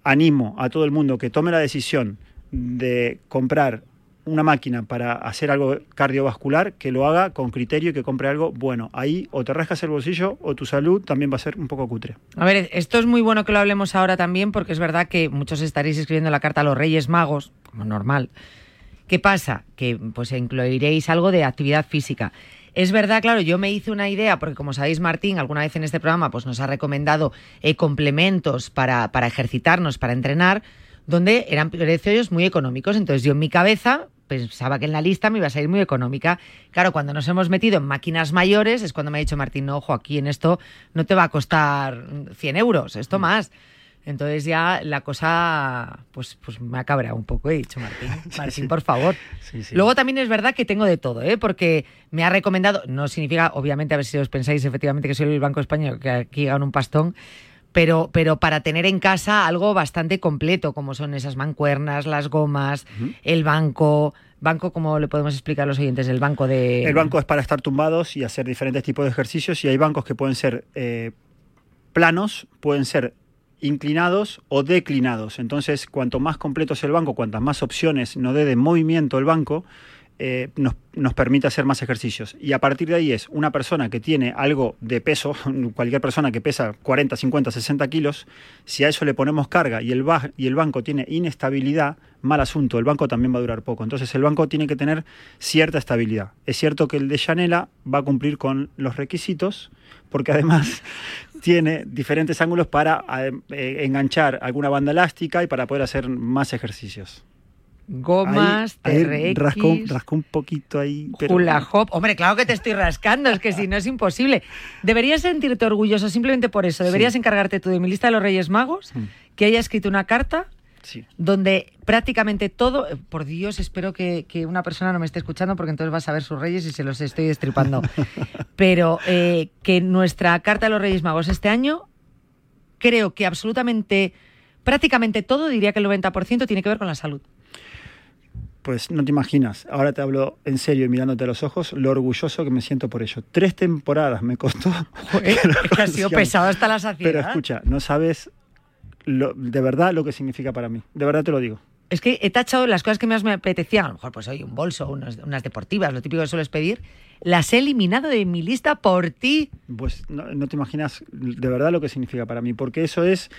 animo a todo el mundo que tome la decisión de comprar una máquina para hacer algo cardiovascular, que lo haga con criterio y que compre algo bueno. Ahí o te rascas el bolsillo o tu salud también va a ser un poco cutre. A ver, esto es muy bueno que lo hablemos ahora también, porque es verdad que muchos estaréis escribiendo la carta a los Reyes Magos, como normal. ¿Qué pasa? Que pues incluiréis algo de actividad física. Es verdad, claro, yo me hice una idea, porque como sabéis, Martín, alguna vez en este programa, pues nos ha recomendado eh, complementos para, para ejercitarnos, para entrenar, donde eran precios muy económicos. Entonces yo en mi cabeza pensaba que en la lista me iba a salir muy económica. Claro, cuando nos hemos metido en máquinas mayores es cuando me ha dicho Martín, no, ojo, aquí en esto no te va a costar 100 euros, esto más. Entonces ya la cosa pues, pues me ha cabreado un poco, he dicho Martín. Martín, por favor. Sí. Luego también es verdad que tengo de todo, ¿eh? porque me ha recomendado, no significa, obviamente, a ver si os pensáis efectivamente que soy el Banco Español, que aquí gano un pastón, pero, pero para tener en casa algo bastante completo, como son esas mancuernas, las gomas, el banco. Banco, como le podemos explicar a los oyentes? El banco de. El banco es para estar tumbados y hacer diferentes tipos de ejercicios y hay bancos que pueden ser eh, planos, pueden ser inclinados o declinados. Entonces, cuanto más completo sea el banco, cuantas más opciones nos dé de movimiento el banco, eh, nos, nos permite hacer más ejercicios. Y a partir de ahí es una persona que tiene algo de peso, cualquier persona que pesa 40, 50, 60 kilos, si a eso le ponemos carga y el, y el banco tiene inestabilidad, mal asunto, el banco también va a durar poco. Entonces el banco tiene que tener cierta estabilidad. Es cierto que el de Yanela va a cumplir con los requisitos, porque además tiene diferentes ángulos para eh, enganchar alguna banda elástica y para poder hacer más ejercicios. Gomas, TRX, rascó, rascó un poquito ahí. pero- hula hop. Hombre, claro que te estoy rascando, es que si no es imposible. Deberías sentirte orgulloso simplemente por eso. Deberías Sí. encargarte tú de mi lista de los Reyes Magos, Mm. que haya escrito una carta Sí. donde prácticamente todo, por Dios, espero que, que una persona no me esté escuchando porque entonces vas a ver sus reyes y se los estoy destripando. Pero eh, que nuestra carta de los Reyes Magos este año, creo que absolutamente, prácticamente todo, diría que el 90% tiene que ver con la salud. Pues no te imaginas, ahora te hablo en serio y mirándote a los ojos, lo orgulloso que me siento por ello. Tres temporadas me costó. Es que ha sido pesado hasta la saciedad. Pero escucha, no sabes lo- de verdad lo que significa para mí. De verdad te lo digo. Es que he tachado las cosas que más me apetecían. A lo mejor, pues hoy un bolso, unas deportivas, lo típico que sueles pedir. Las he eliminado de mi lista por ti. Pues no, no te imaginas de verdad lo que significa para mí, porque eso es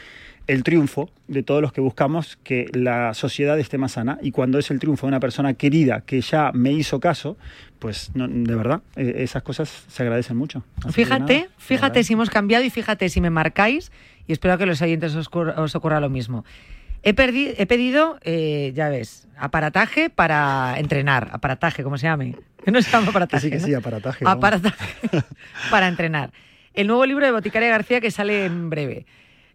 el triunfo de todos los que buscamos que la sociedad esté más sana y cuando es el triunfo de una persona querida que ya me hizo caso, pues no, de verdad, eh, esas cosas se agradecen mucho. Así Fíjate, nada, fíjate si hemos cambiado y fíjate si me marcáis y espero que los oyentes os, ocurra- os ocurra lo mismo. He, perdi- he pedido, eh, ya ves, aparataje para entrenar. Aparataje, ¿cómo se llame? No se llama Que aparataje. sí, que ¿no? sí, aparataje. Aparataje para entrenar. El nuevo libro de Boticaria García que sale en breve.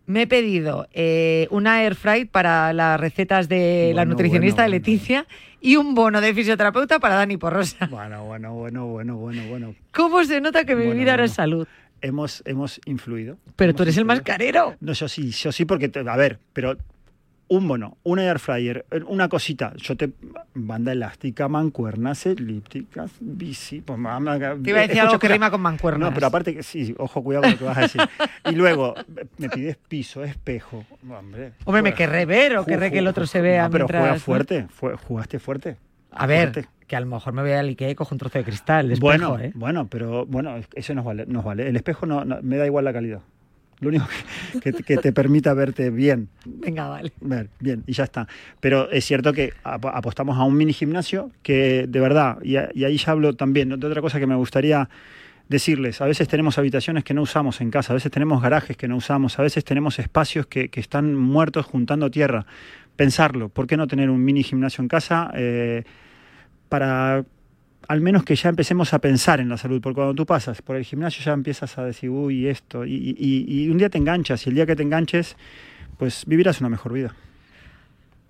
Me he pedido eh, una air fry para las recetas de la nutricionista bueno, de Leticia y un bono de fisioterapeuta para Dani Porrosa. Bueno, bueno, bueno, bueno, bueno, bueno. ¿Cómo se nota que mi vida es salud? Hemos, hemos influido. Pero Hemos tú eres el más influido. carero. No, yo sí, yo sí, porque, a ver, pero un mono, una air fryer, una cosita, yo te. Banda elástica, mancuernas elípticas, bici. Pues, mamá, Te iba a decir algo que rima con mancuernas. No, pero aparte que sí, ojo, cuidado con lo que vas a decir. Y luego, me pides piso, espejo. Hombre, Hombre, me juega- querré ver o querré que el otro se vea no, pero mientras... juegas ¿no? fuerte, fue- jugaste fuerte. A ver, Fuerte. que a lo mejor me voy al Ikea y cojo un trozo de cristal, de espejo, bueno, ¿eh? bueno, pero bueno, eso nos vale, nos vale. El espejo no, no- me da igual la calidad. Lo único que, que- que te permita verte bien, Venga, vale. ver bien y ya está. Pero es cierto que ap- apostamos a un mini gimnasio que de verdad, y, a- y ahí ya hablo también de otra cosa que me gustaría decirles. A veces tenemos habitaciones que no usamos en casa, a veces tenemos garajes que no usamos, a veces tenemos espacios que, que están muertos juntando tierra. Pensarlo, ¿por qué no tener un mini gimnasio en casa? Eh, para al menos que ya empecemos a pensar en la salud, porque cuando tú pasas por el gimnasio ya empiezas a decir, uy, esto, y, y- y un día te enganchas, y el día que te enganches, pues vivirás una mejor vida.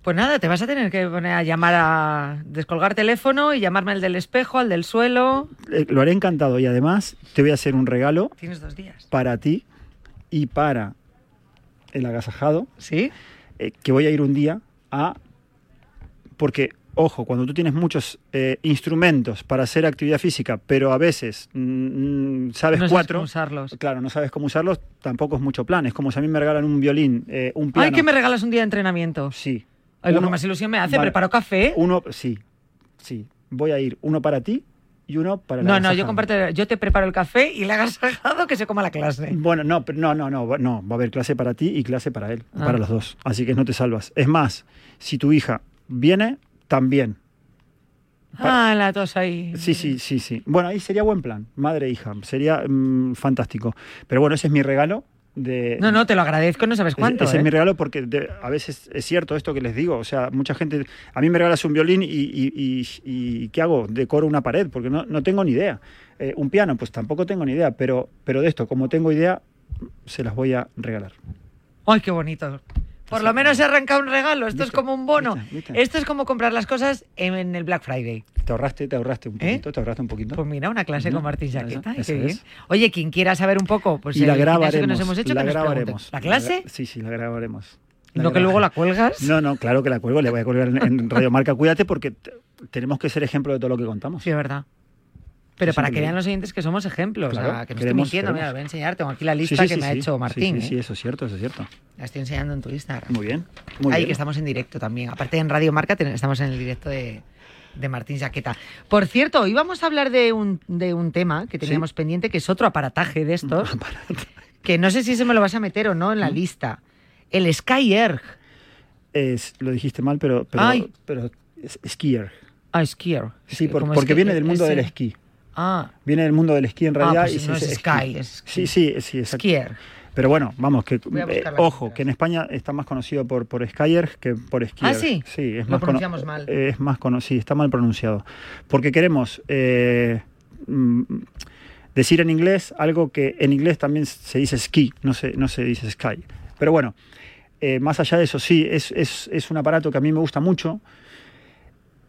Pues nada, te vas a tener que poner a llamar a descolgar teléfono y llamarme al del espejo, al del suelo. Eh, lo haré encantado y además te voy a hacer un regalo Tienes dos días. para ti y para el agasajado, ¿Sí? eh, que voy a ir un día a... Porque, ojo, cuando tú tienes muchos eh, instrumentos para hacer actividad física, pero a veces mm, mm, sabes No cuatro, cómo usarlos. claro, no sabes cómo usarlos, tampoco es mucho plan. Es como si a mí me regalan un violín, eh, un piano. Ay, que me regalas un día de entrenamiento. Sí. Ay, lo Uno- que más ilusión me hace, Vale. preparo café. Uno, sí, sí. Voy a ir uno para ti y uno para el No, no, yo agasajado. comparto, yo te preparo el café y le hagas sajado que se coma la clase. Bueno, no, no, no, no, va- no, va a haber clase para ti y clase para él, Ah. para los dos. Así que no te salvas. Es más, si tu hija viene, también. Ah, la tos ahí. Sí, sí, sí, sí. Bueno, ahí sería buen plan, madre e hija, sería mm, fantástico. Pero bueno, ese es mi regalo de... No, no, te lo agradezco, no sabes Ese- cuánto. Ese ¿eh? es mi regalo porque de- a veces es cierto esto que les digo. O sea, mucha gente. A mí me regalas un violín y, y- y- y ¿qué hago? Decoro una pared porque no, no tengo ni idea. Eh, un piano, pues tampoco tengo ni idea. Pero, pero de esto, como tengo idea, se las voy a regalar. Ay, qué bonito. Por lo menos se arranca un regalo. Esto es como un bono. Esto es como comprar las cosas en, en el Black Friday. Te ahorraste, te ahorraste un ¿Eh? poquito, te ahorraste un poquito. Pues mira, una clase con Martín Jaqueta. eso qué bien. es. Oye, quien quiera saber un poco, pues y la gimnasio grabaremos. que nos hemos hecho, la que grabaremos. ¿La clase? Sí, sí, la grabaremos. ¿No que luego la cuelgas? No, no, claro que la cuelgo. Le voy a colgar en, en Radio Marca. Cuídate porque te- tenemos que ser ejemplo de todo lo que contamos. Sí, es verdad. Pero para que vean los oyentes que somos ejemplos. Claro, o sea, que no queremos- estoy mintiendo. Mira, queremos. lo voy a enseñar. Tengo aquí la lista sí, que sí, me ha hecho Martín. Sí, sí, sí, ¿eh? eso es cierto, eso es cierto. La estoy enseñando en tu Instagram. Muy bien. Muy Ahí bien. que estamos en directo también. Aparte en Radio Marca estamos en el directo de, de Martín Jaqueta. Por cierto, hoy vamos a hablar de un, de un tema que teníamos pendiente, que es otro aparataje de estos, que no sé si se me lo vas a meter o no en la lista. El Sky Air. Es, lo dijiste mal, pero, pero, Ay. pero es skier. Ah, skier. Sí, por- ¿Cómo es porque que- viene del mundo ese- del esquí. Ah, Viene del mundo del esquí en Ah, realidad. pues y no se es sky, es Sí, sí, sí, exacto. skier. Pero bueno, vamos, que eh, ojo, que en España está más conocido por, por Skyer que por skier. Ah, ¿sí? Sí, es Lo más pronunciamos mal. Es más conocido, está mal pronunciado. Porque queremos eh, mm, decir en inglés algo que en inglés también se dice ski, no se, no se dice sky. Pero bueno, eh, más allá de eso, sí, es, es, es un aparato que a mí me gusta mucho.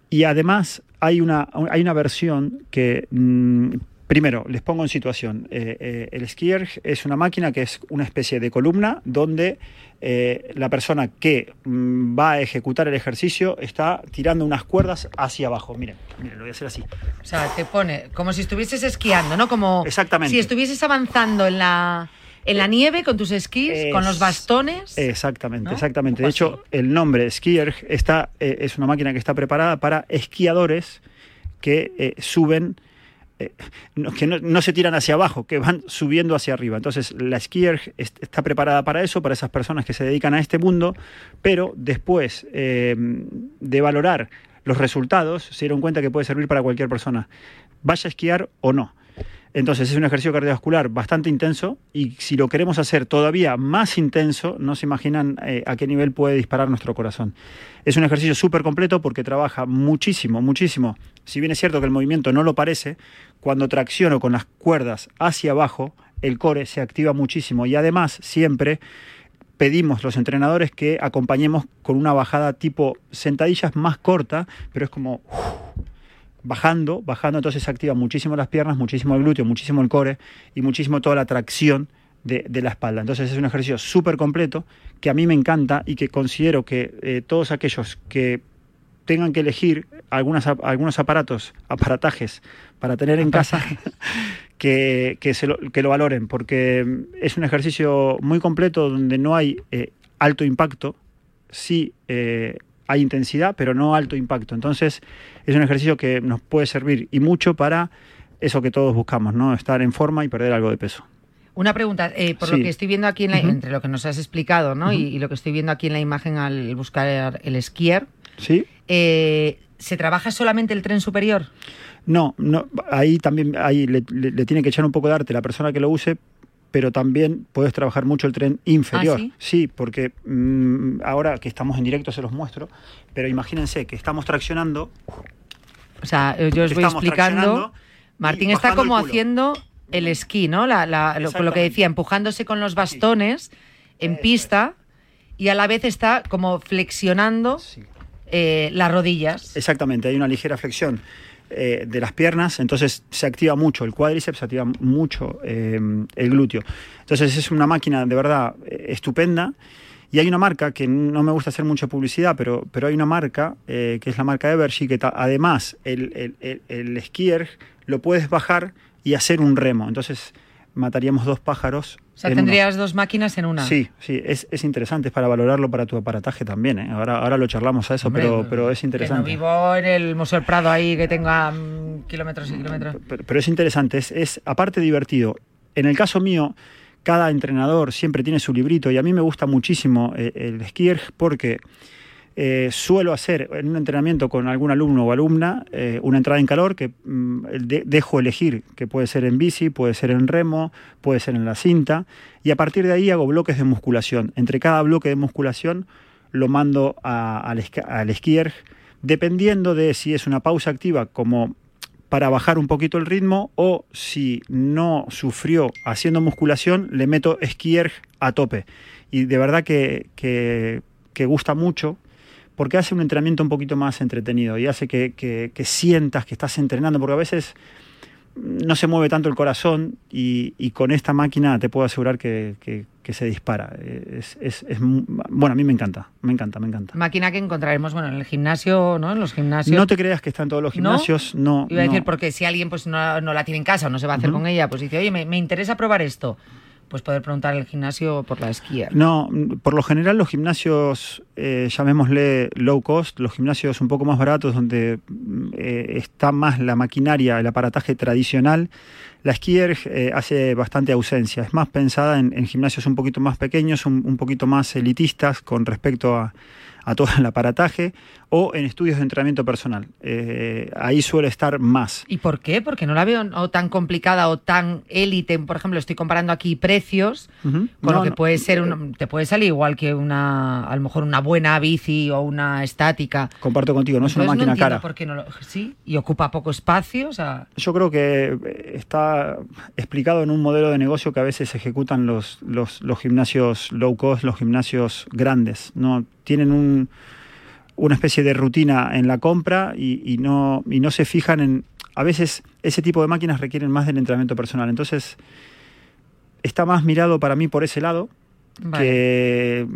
Y además hay una, hay una versión que, mm, primero, les pongo en situación. Eh, eh, el skier es una máquina que es una especie de columna donde eh, la persona que mm, va a ejecutar el ejercicio está tirando unas cuerdas hacia abajo. Miren, miren, lo voy a hacer así. O sea, te pone como si estuvieses esquiando, ¿no? Como Exactamente. si estuvieses avanzando en la, en la nieve con tus esquís, con los Es- bastones. Exactamente, ¿no? exactamente. De hecho, el nombre skier está, eh, es una máquina que está preparada para esquiadores que eh, suben, eh, que no, no se tiran hacia abajo, que van subiendo hacia arriba. Entonces, la skier est- está preparada para eso, para esas personas que se dedican a este mundo, pero después eh, de valorar los resultados, se dieron cuenta que puede servir para cualquier persona, vaya a esquiar o no. Entonces es un ejercicio cardiovascular bastante intenso y si lo queremos hacer todavía más intenso, no se imaginan eh, a qué nivel puede disparar nuestro corazón. Es un ejercicio súper completo porque trabaja muchísimo, muchísimo. Si bien es cierto que el movimiento no lo parece, cuando tracciono con las cuerdas hacia abajo, el core se activa muchísimo y además siempre pedimos los entrenadores que acompañemos con una bajada tipo sentadillas más corta, pero es como bajando, bajando, entonces se activa muchísimo las piernas, muchísimo el glúteo, muchísimo el core y muchísimo toda la tracción de, de la espalda. Entonces es un ejercicio súper completo que a mí me encanta y que considero que eh, todos aquellos que tengan que elegir algunas, algunos aparatos, aparatajes para tener en casa, que, que, se lo, que lo valoren, porque mm, es un ejercicio muy completo donde no hay eh, alto impacto, sí eh, hay intensidad, pero no alto impacto. Entonces es un ejercicio que nos puede servir y mucho para eso que todos buscamos, ¿no? Estar en forma y perder algo de peso. Una pregunta, eh, por Sí. lo que estoy viendo aquí, en la, Ujú. entre lo que nos has explicado, ¿no? y, y lo que estoy viendo aquí en la imagen al buscar el skier, ¿Sí? eh, ¿se trabaja solamente el tren superior? No, no, ahí también ahí le, le- le tiene que echar un poco de arte la persona que lo use, pero también puedes trabajar mucho el tren inferior. ¿Ah, sí? porque mm, ahora que estamos en directo se los muestro, pero imagínense que estamos traccionando. O sea, eh, yo os voy explicando. Martín está el como haciendo el esquí, ¿no? La, la- lo, que decía, empujándose con los bastones en pista y a la vez está como flexionando eh, las rodillas. Exactamente, hay una ligera flexión eh, de las piernas, entonces se activa mucho el cuádriceps, se activa mucho eh, el glúteo. Entonces es una máquina de verdad eh, estupenda. Y hay una marca que no me gusta hacer mucha publicidad, pero, pero hay una marca que es la marca Evergy, que además el, el, el, el skier lo puedes bajar y hacer un remo. Entonces mataríamos dos pájaros. O sea, tendrías dos máquinas en una. Sí, sí, es, es interesante, es para valorarlo para tu aparataje también. ¿eh? Ahora, ahora lo charlamos a eso, Hombre, pero, pero es Que no interesante. vivo en el Museo del Prado ahí que tenga mm, kilómetros y kilómetros. pero, pero es interesante, es, es aparte divertido. En el caso mío, cada entrenador siempre tiene su librito y a mí me gusta muchísimo eh, el skier porque eh, suelo hacer en un entrenamiento con algún alumno o alumna eh, una entrada en calor que mm, de- dejo elegir, que puede ser en bici, puede ser en remo, puede ser en la cinta, y a partir de ahí hago bloques de musculación. Entre cada bloque de musculación lo mando al, al skier, dependiendo de si es una pausa activa como para bajar un poquito el ritmo o si no sufrió haciendo musculación, le meto skier a tope. Y de verdad que- que gusta mucho porque hace un entrenamiento un poquito más entretenido y hace que, que- que sientas que estás entrenando, porque a veces no se mueve tanto el corazón y, y con esta máquina te puedo asegurar que, que- que se dispara. Es, es- es bueno, a mí me encanta, me encanta, me encanta. Máquina que encontraremos, bueno, en el gimnasio, ¿no? En los gimnasios. No te creas que está en todos los ¿No? gimnasios, no. Iba a decir, no. porque si alguien pues no, no la tiene en casa o no se va a hacer con ella, pues dice, oye, me, me interesa probar esto. Pues poder preguntar al gimnasio por la skier. No, por lo general los gimnasios eh, llamémosle low cost, los gimnasios un poco más baratos donde mm, eh, está más la maquinaria, el aparataje tradicional, la skier eh, hace bastante ausencia. Es más pensada en, en gimnasios un poquito más pequeños, un, un poquito más elitistas con respecto a, a todo el aparataje o en estudios de entrenamiento personal. Eh, ahí suele estar más. ¿Y por qué? Porque no la veo o tan complicada o tan élite. Por ejemplo, estoy comparando aquí precios con No, lo que no, puede ser, un- te puede salir igual que una, a lo mejor una buena bici o una estática. Comparto contigo, no es una máquina cara. por qué no lo- sí, y ocupa poco espacio, o sea, Yo creo que eh, está explicado en un modelo de negocio que a veces ejecutan los, los, los gimnasios low cost, los gimnasios grandes. ¿no? Tienen un, una especie de rutina en la compra y, y no, y no se fijan en... A veces ese tipo de máquinas requieren más del entrenamiento personal. Entonces, está más mirado para mí por ese lado Vale. que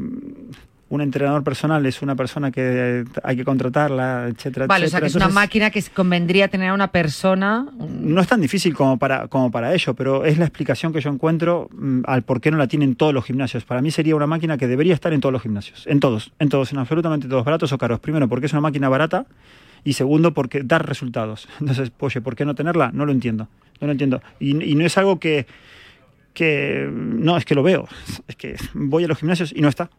un entrenador personal es una persona que hay que contratarla, etcétera, vale, o sea que es una máquina que convendría tener a una persona. no es tan difícil como para, como para ello, pero es la explicación que yo encuentro mm, al por qué no la tienen todos los gimnasios. Para mí sería una máquina que debería estar en todos los gimnasios. En todos, en todos, en absolutamente todos, baratos o caros. Primero, porque es una máquina barata. Y segundo, porque da resultados. Entonces, oye, ¿por qué no tenerla? No lo entiendo. No lo entiendo. Y, y no es algo que, que. No, es que lo veo. Es que voy a los gimnasios y no está.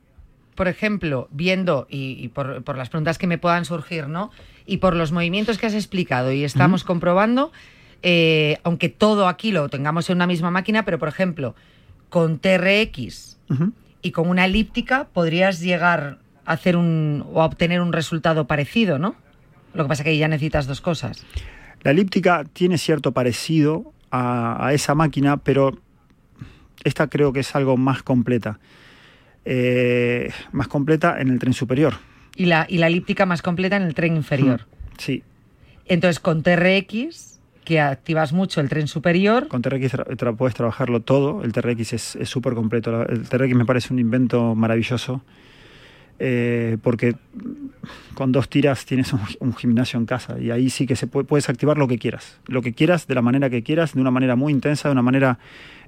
Por ejemplo, viendo y, y por, por las preguntas que me puedan surgir, ¿no? Y por los movimientos que has explicado y estamos comprobando, eh, aunque todo aquí lo tengamos en una misma máquina, pero por ejemplo, con TRX Ujú. y con una elíptica podrías llegar a hacer un o a obtener un resultado parecido, ¿no? Lo que pasa es que ya necesitas dos cosas. La elíptica tiene cierto parecido a, a esa máquina, pero esta creo que es algo más completa. Eh, más completa en el tren superior. Y la, y la elíptica más completa en el tren inferior. Sí, Entonces, con TRX, que activas mucho el tren superior, con TRX tra- tra- puedes trabajarlo todo. El TRX es súper completo. El TRX me parece un invento maravilloso. eh, porque con dos tiras tienes un, un gimnasio en casa y ahí sí que se puede, puedes activar lo que quieras, lo que quieras, de la manera que quieras, de una manera muy intensa, de una manera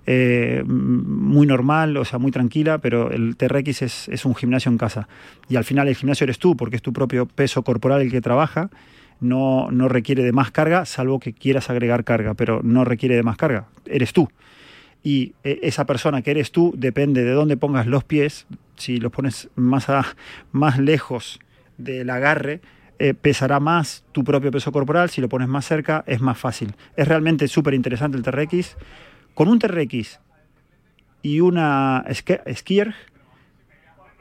eh, muy normal, o sea, muy tranquila, pero el TRX es, es un gimnasio en casa. Y al final el gimnasio eres tú, porque es tu propio peso corporal el que trabaja, no, no requiere de más carga, salvo que quieras agregar carga, pero no requiere de más carga, eres tú. Y eh, esa persona que eres tú depende de dónde pongas los pies, si los pones más, a- más lejos del agarre, eh, pesará más tu propio peso corporal, si lo pones más cerca es más fácil. Es realmente súper interesante el TRX. Con un TRX y una skier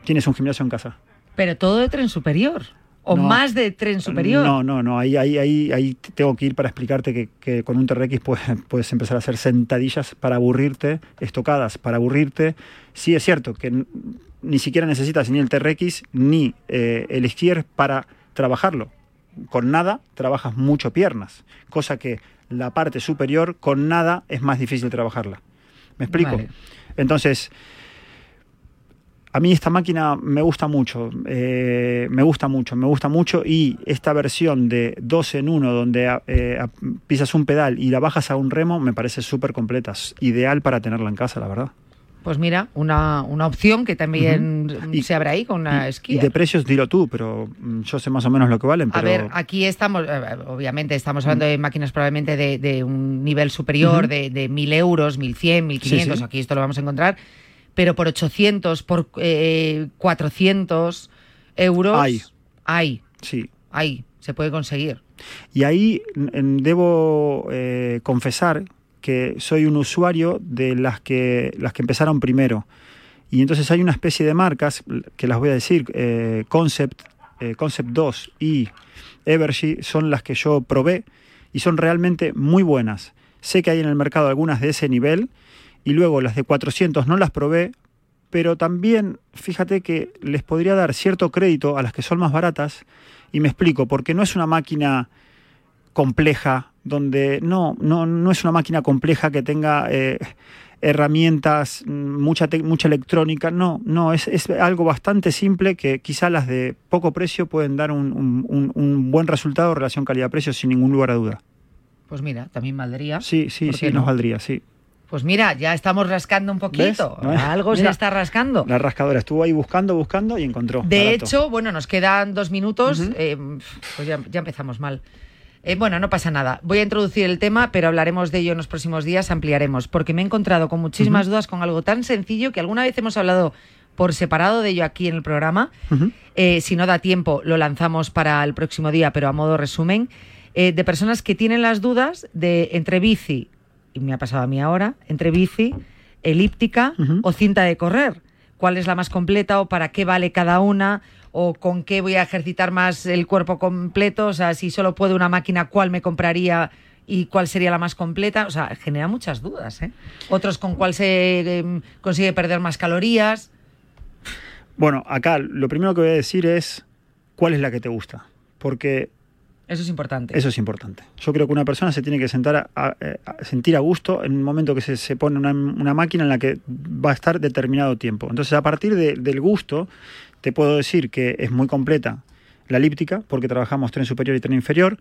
tienes un gimnasio en casa. pero todo de tren superior. O No. más de tren superior. No, no, no. Ahí, ahí, ahí, ahí tengo que ir para explicarte que, que con un TRX puedes, puedes empezar a hacer sentadillas para aburrirte, estocadas para aburrirte. Sí es cierto que ni siquiera necesitas ni el TRX ni eh, el skier para trabajarlo. Con nada trabajas mucho piernas, cosa que la parte superior con nada es más difícil trabajarla. ¿Me explico? Vale. Entonces, a mí esta máquina me gusta mucho, eh, me gusta mucho, me gusta mucho y esta versión de 2 en 1 donde eh, pisas un pedal y la bajas a un remo me parece súper completa, ideal para tenerla en casa, la verdad. Pues mira, una, una opción que también Y- se abre ahí con una Y esquí. de precios dilo tú, pero mm, yo sé más o menos lo que valen. A Pero ver, aquí estamos, eh, obviamente estamos hablando de máquinas probablemente de, de un nivel superior, de, de 1.000 euros, 1.100, 1.500, Sí, sí. aquí esto lo vamos a encontrar, pero por 800, por eh, 400 euros, Hay. hay, sí. hay, se puede conseguir. Y ahí mm, debo eh, confesar que soy un usuario de las que, las que empezaron primero. Y entonces hay una especie de marcas, que las voy a decir, eh, Concept, eh, Concept 2 y Evergy son las que yo probé y son realmente muy buenas. Sé que hay en el mercado algunas de ese nivel y luego las de 400 no las probé, pero también fíjate que les podría dar cierto crédito a las que son más baratas y me explico, porque no es una máquina compleja, donde no, no, no es una máquina compleja que tenga eh, herramientas, mucha, mucha electrónica, no, no, es, es algo bastante simple que quizá las de poco precio pueden dar un, un- buen resultado relación calidad-precio sin ningún lugar a duda. Pues mira, también valdría. Sí, sí, ¿Por sí, nos no? valdría, sí. Pues mira, ya estamos rascando un poquito. Algo se Mira. está rascando. La rascadora estuvo ahí buscando, buscando y encontró. De barato. hecho, bueno, nos quedan dos minutos. eh, pues ya, ya empezamos mal. Eh, bueno, no pasa nada. Voy a introducir el tema, pero hablaremos de ello en los próximos días, ampliaremos, porque me he encontrado con muchísimas dudas con algo tan sencillo que alguna vez hemos hablado por separado de ello aquí en el programa. Eh, si no da tiempo, lo lanzamos para el próximo día, pero a modo resumen, eh, de personas que tienen las dudas de entre bici, y me ha pasado a mí ahora, entre bici, elíptica o cinta de correr. ¿Cuál es la más completa o para qué vale cada una? ¿O con qué voy a ejercitar más el cuerpo completo? O sea, si solo puedo una máquina, ¿cuál me compraría? ¿Y cuál sería la más completa? O sea, genera muchas dudas. ¿eh? Otros con cuál se em, consigue perder más calorías. Bueno, acá lo primero que voy a decir es cuál es la que te gusta. Porque Eso es importante. Eso es importante. Yo creo que una persona se tiene que sentar a, a- a sentir a gusto en un momento que se, se pone una, una máquina en la que va a estar determinado tiempo. Entonces, a partir de- del gusto, te puedo decir que es muy completa la elíptica, porque trabajamos tren superior y tren inferior.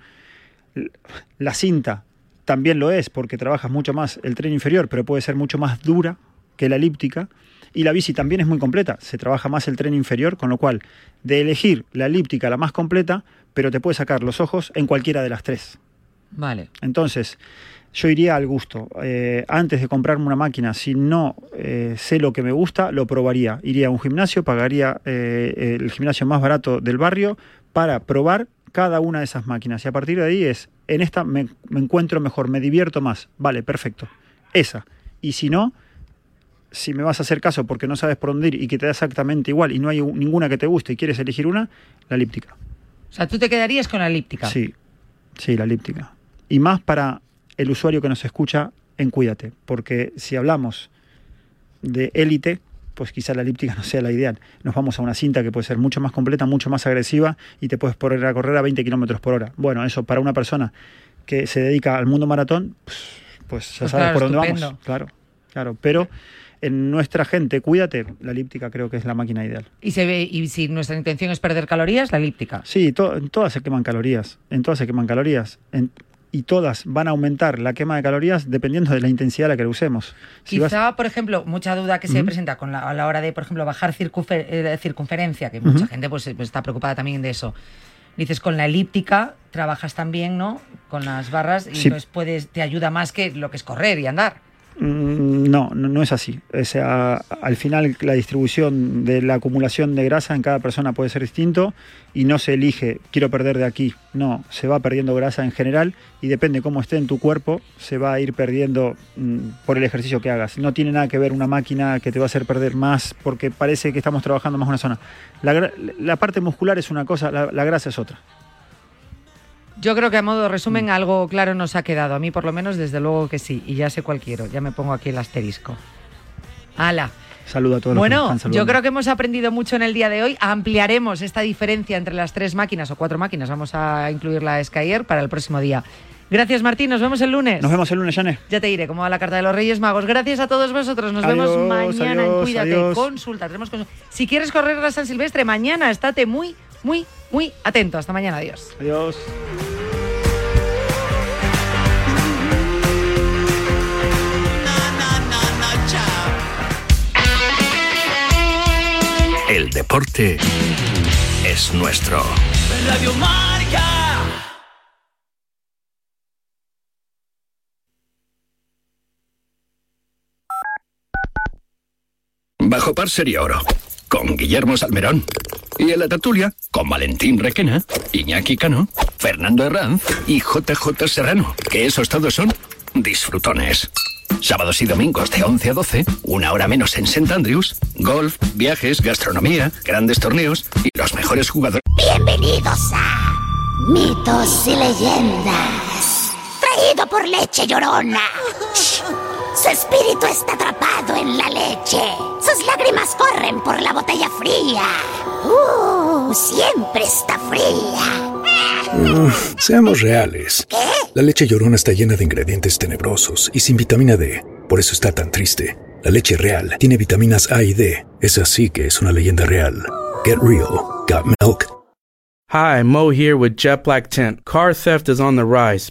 La cinta también lo es, porque trabajas mucho más el tren inferior, pero puede ser mucho más dura que la elíptica. Y la bici también es muy completa, se trabaja más el tren inferior, con lo cual, de elegir la elíptica la más completa, pero te puede sacar los ojos en cualquiera de las tres. Vale. Entonces, yo iría al gusto. Eh, antes de comprarme una máquina, si no eh, sé lo que me gusta, lo probaría. Iría a un gimnasio, pagaría eh, el gimnasio más barato del barrio para probar cada una de esas máquinas. Y a partir de ahí es, en esta me, me encuentro mejor, me divierto más. Vale, perfecto. Esa. Y si no, si me vas a hacer caso porque no sabes por dónde ir y que te da exactamente igual y no hay un- ninguna que te guste y quieres elegir una, la elíptica. O sea, tú te quedarías con la elíptica. Sí, sí, la elíptica. Y más para el usuario que nos escucha en Cuídate, porque si hablamos de élite, pues quizá la elíptica no sea la ideal. Nos vamos a una cinta que puede ser mucho más completa, mucho más agresiva y te puedes poner a correr a 20 kilómetros por hora. Bueno, eso para una persona que se dedica al mundo maratón, pues, pues ya Pues sabes claro, por dónde estupendo. vamos. Claro, claro. Pero en nuestra gente, cuídate, la elíptica creo que es la máquina ideal. Y, se ve, y si nuestra intención es perder calorías, la elíptica. Sí, to- en todas se queman calorías. En todas se queman calorías. En- y todas van a aumentar la quema de calorías dependiendo de la intensidad a la que la usemos. Si vas- Quizá, por ejemplo, mucha duda que se presenta con la- a la hora de, por ejemplo, bajar circunfer- eh, circunferencia, que mucha gente pues, pues, está preocupada también de eso. Dices, con la elíptica trabajas también, ¿no? Con las barras y Sí. puedes, te ayuda más que lo que es correr y andar. Mm, No, no, es así. O sea, al final la distribución de la acumulación de grasa en cada persona puede ser distinto y no se elige quiero perder de aquí. No, se va perdiendo grasa en general y depende cómo esté en tu cuerpo, se va a ir perdiendo mm, por el ejercicio que hagas. No tiene nada que ver una máquina que te va a hacer perder más porque parece que estamos trabajando más una zona. La, parte muscular es una cosa, la grasa es otra. Yo creo que a modo de Mm. resumen algo claro nos ha quedado. A mí por lo menos desde luego que sí. Y ya sé cuál quiero. Ya me pongo aquí el asterisco. ¡Hala! Saludo a todos Bueno, yo creo que hemos aprendido mucho en el día de hoy. Ampliaremos esta diferencia entre las tres máquinas o cuatro máquinas. Vamos a incluir la Skyer para el próximo día. Gracias, Martín. Nos vemos el lunes. Nos vemos el lunes, Jane. Ya te diré cómo va la carta de los Reyes Magos. Gracias a todos vosotros. Nos vemos mañana en adiós, Cuídate. adiós. Consulta. Tenemos Si quieres correr a San Silvestre mañana, estate muy, muy, muy atento. Hasta mañana. Adiós. Adiós. El deporte es nuestro. Radio Marca. Bajo par sería oro. Con Guillermo Salmerón. Y en la tertulia, con Valentín Requena, Iñaki Cano, Fernando Herranz y JJ Serrano. Que esos todos son disfrutones. Sábados y domingos de 11 a 12, una hora menos en St. Andrews, golf, viajes, gastronomía, grandes torneos y los mejores jugadores. Bienvenidos a Mitos y Leyendas. Traído por Leche Llorona. Su espíritu está atrapado en la leche. Sus lágrimas corren por la botella fría. Uh, siempre está fría. Seamos reales. La leche llorona está llena de ingredientes tenebrosos y sin vitamina D. Por eso está tan triste. La leche real tiene vitaminas A y D. Es así que es una leyenda real. Get real. Got milk. Hi, Mo here with Jet Black Tent. Car theft is on the rise.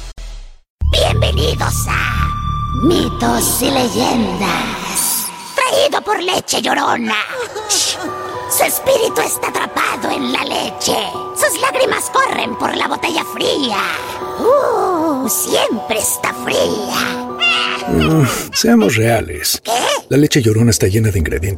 Bienvenidos a Mitos y Leyendas. Traído por Leche Llorona. Su espíritu está atrapado en la leche. Sus lágrimas corren por la botella fría. Uh, siempre está fría. Seamos reales. La leche llorona está llena de ingredientes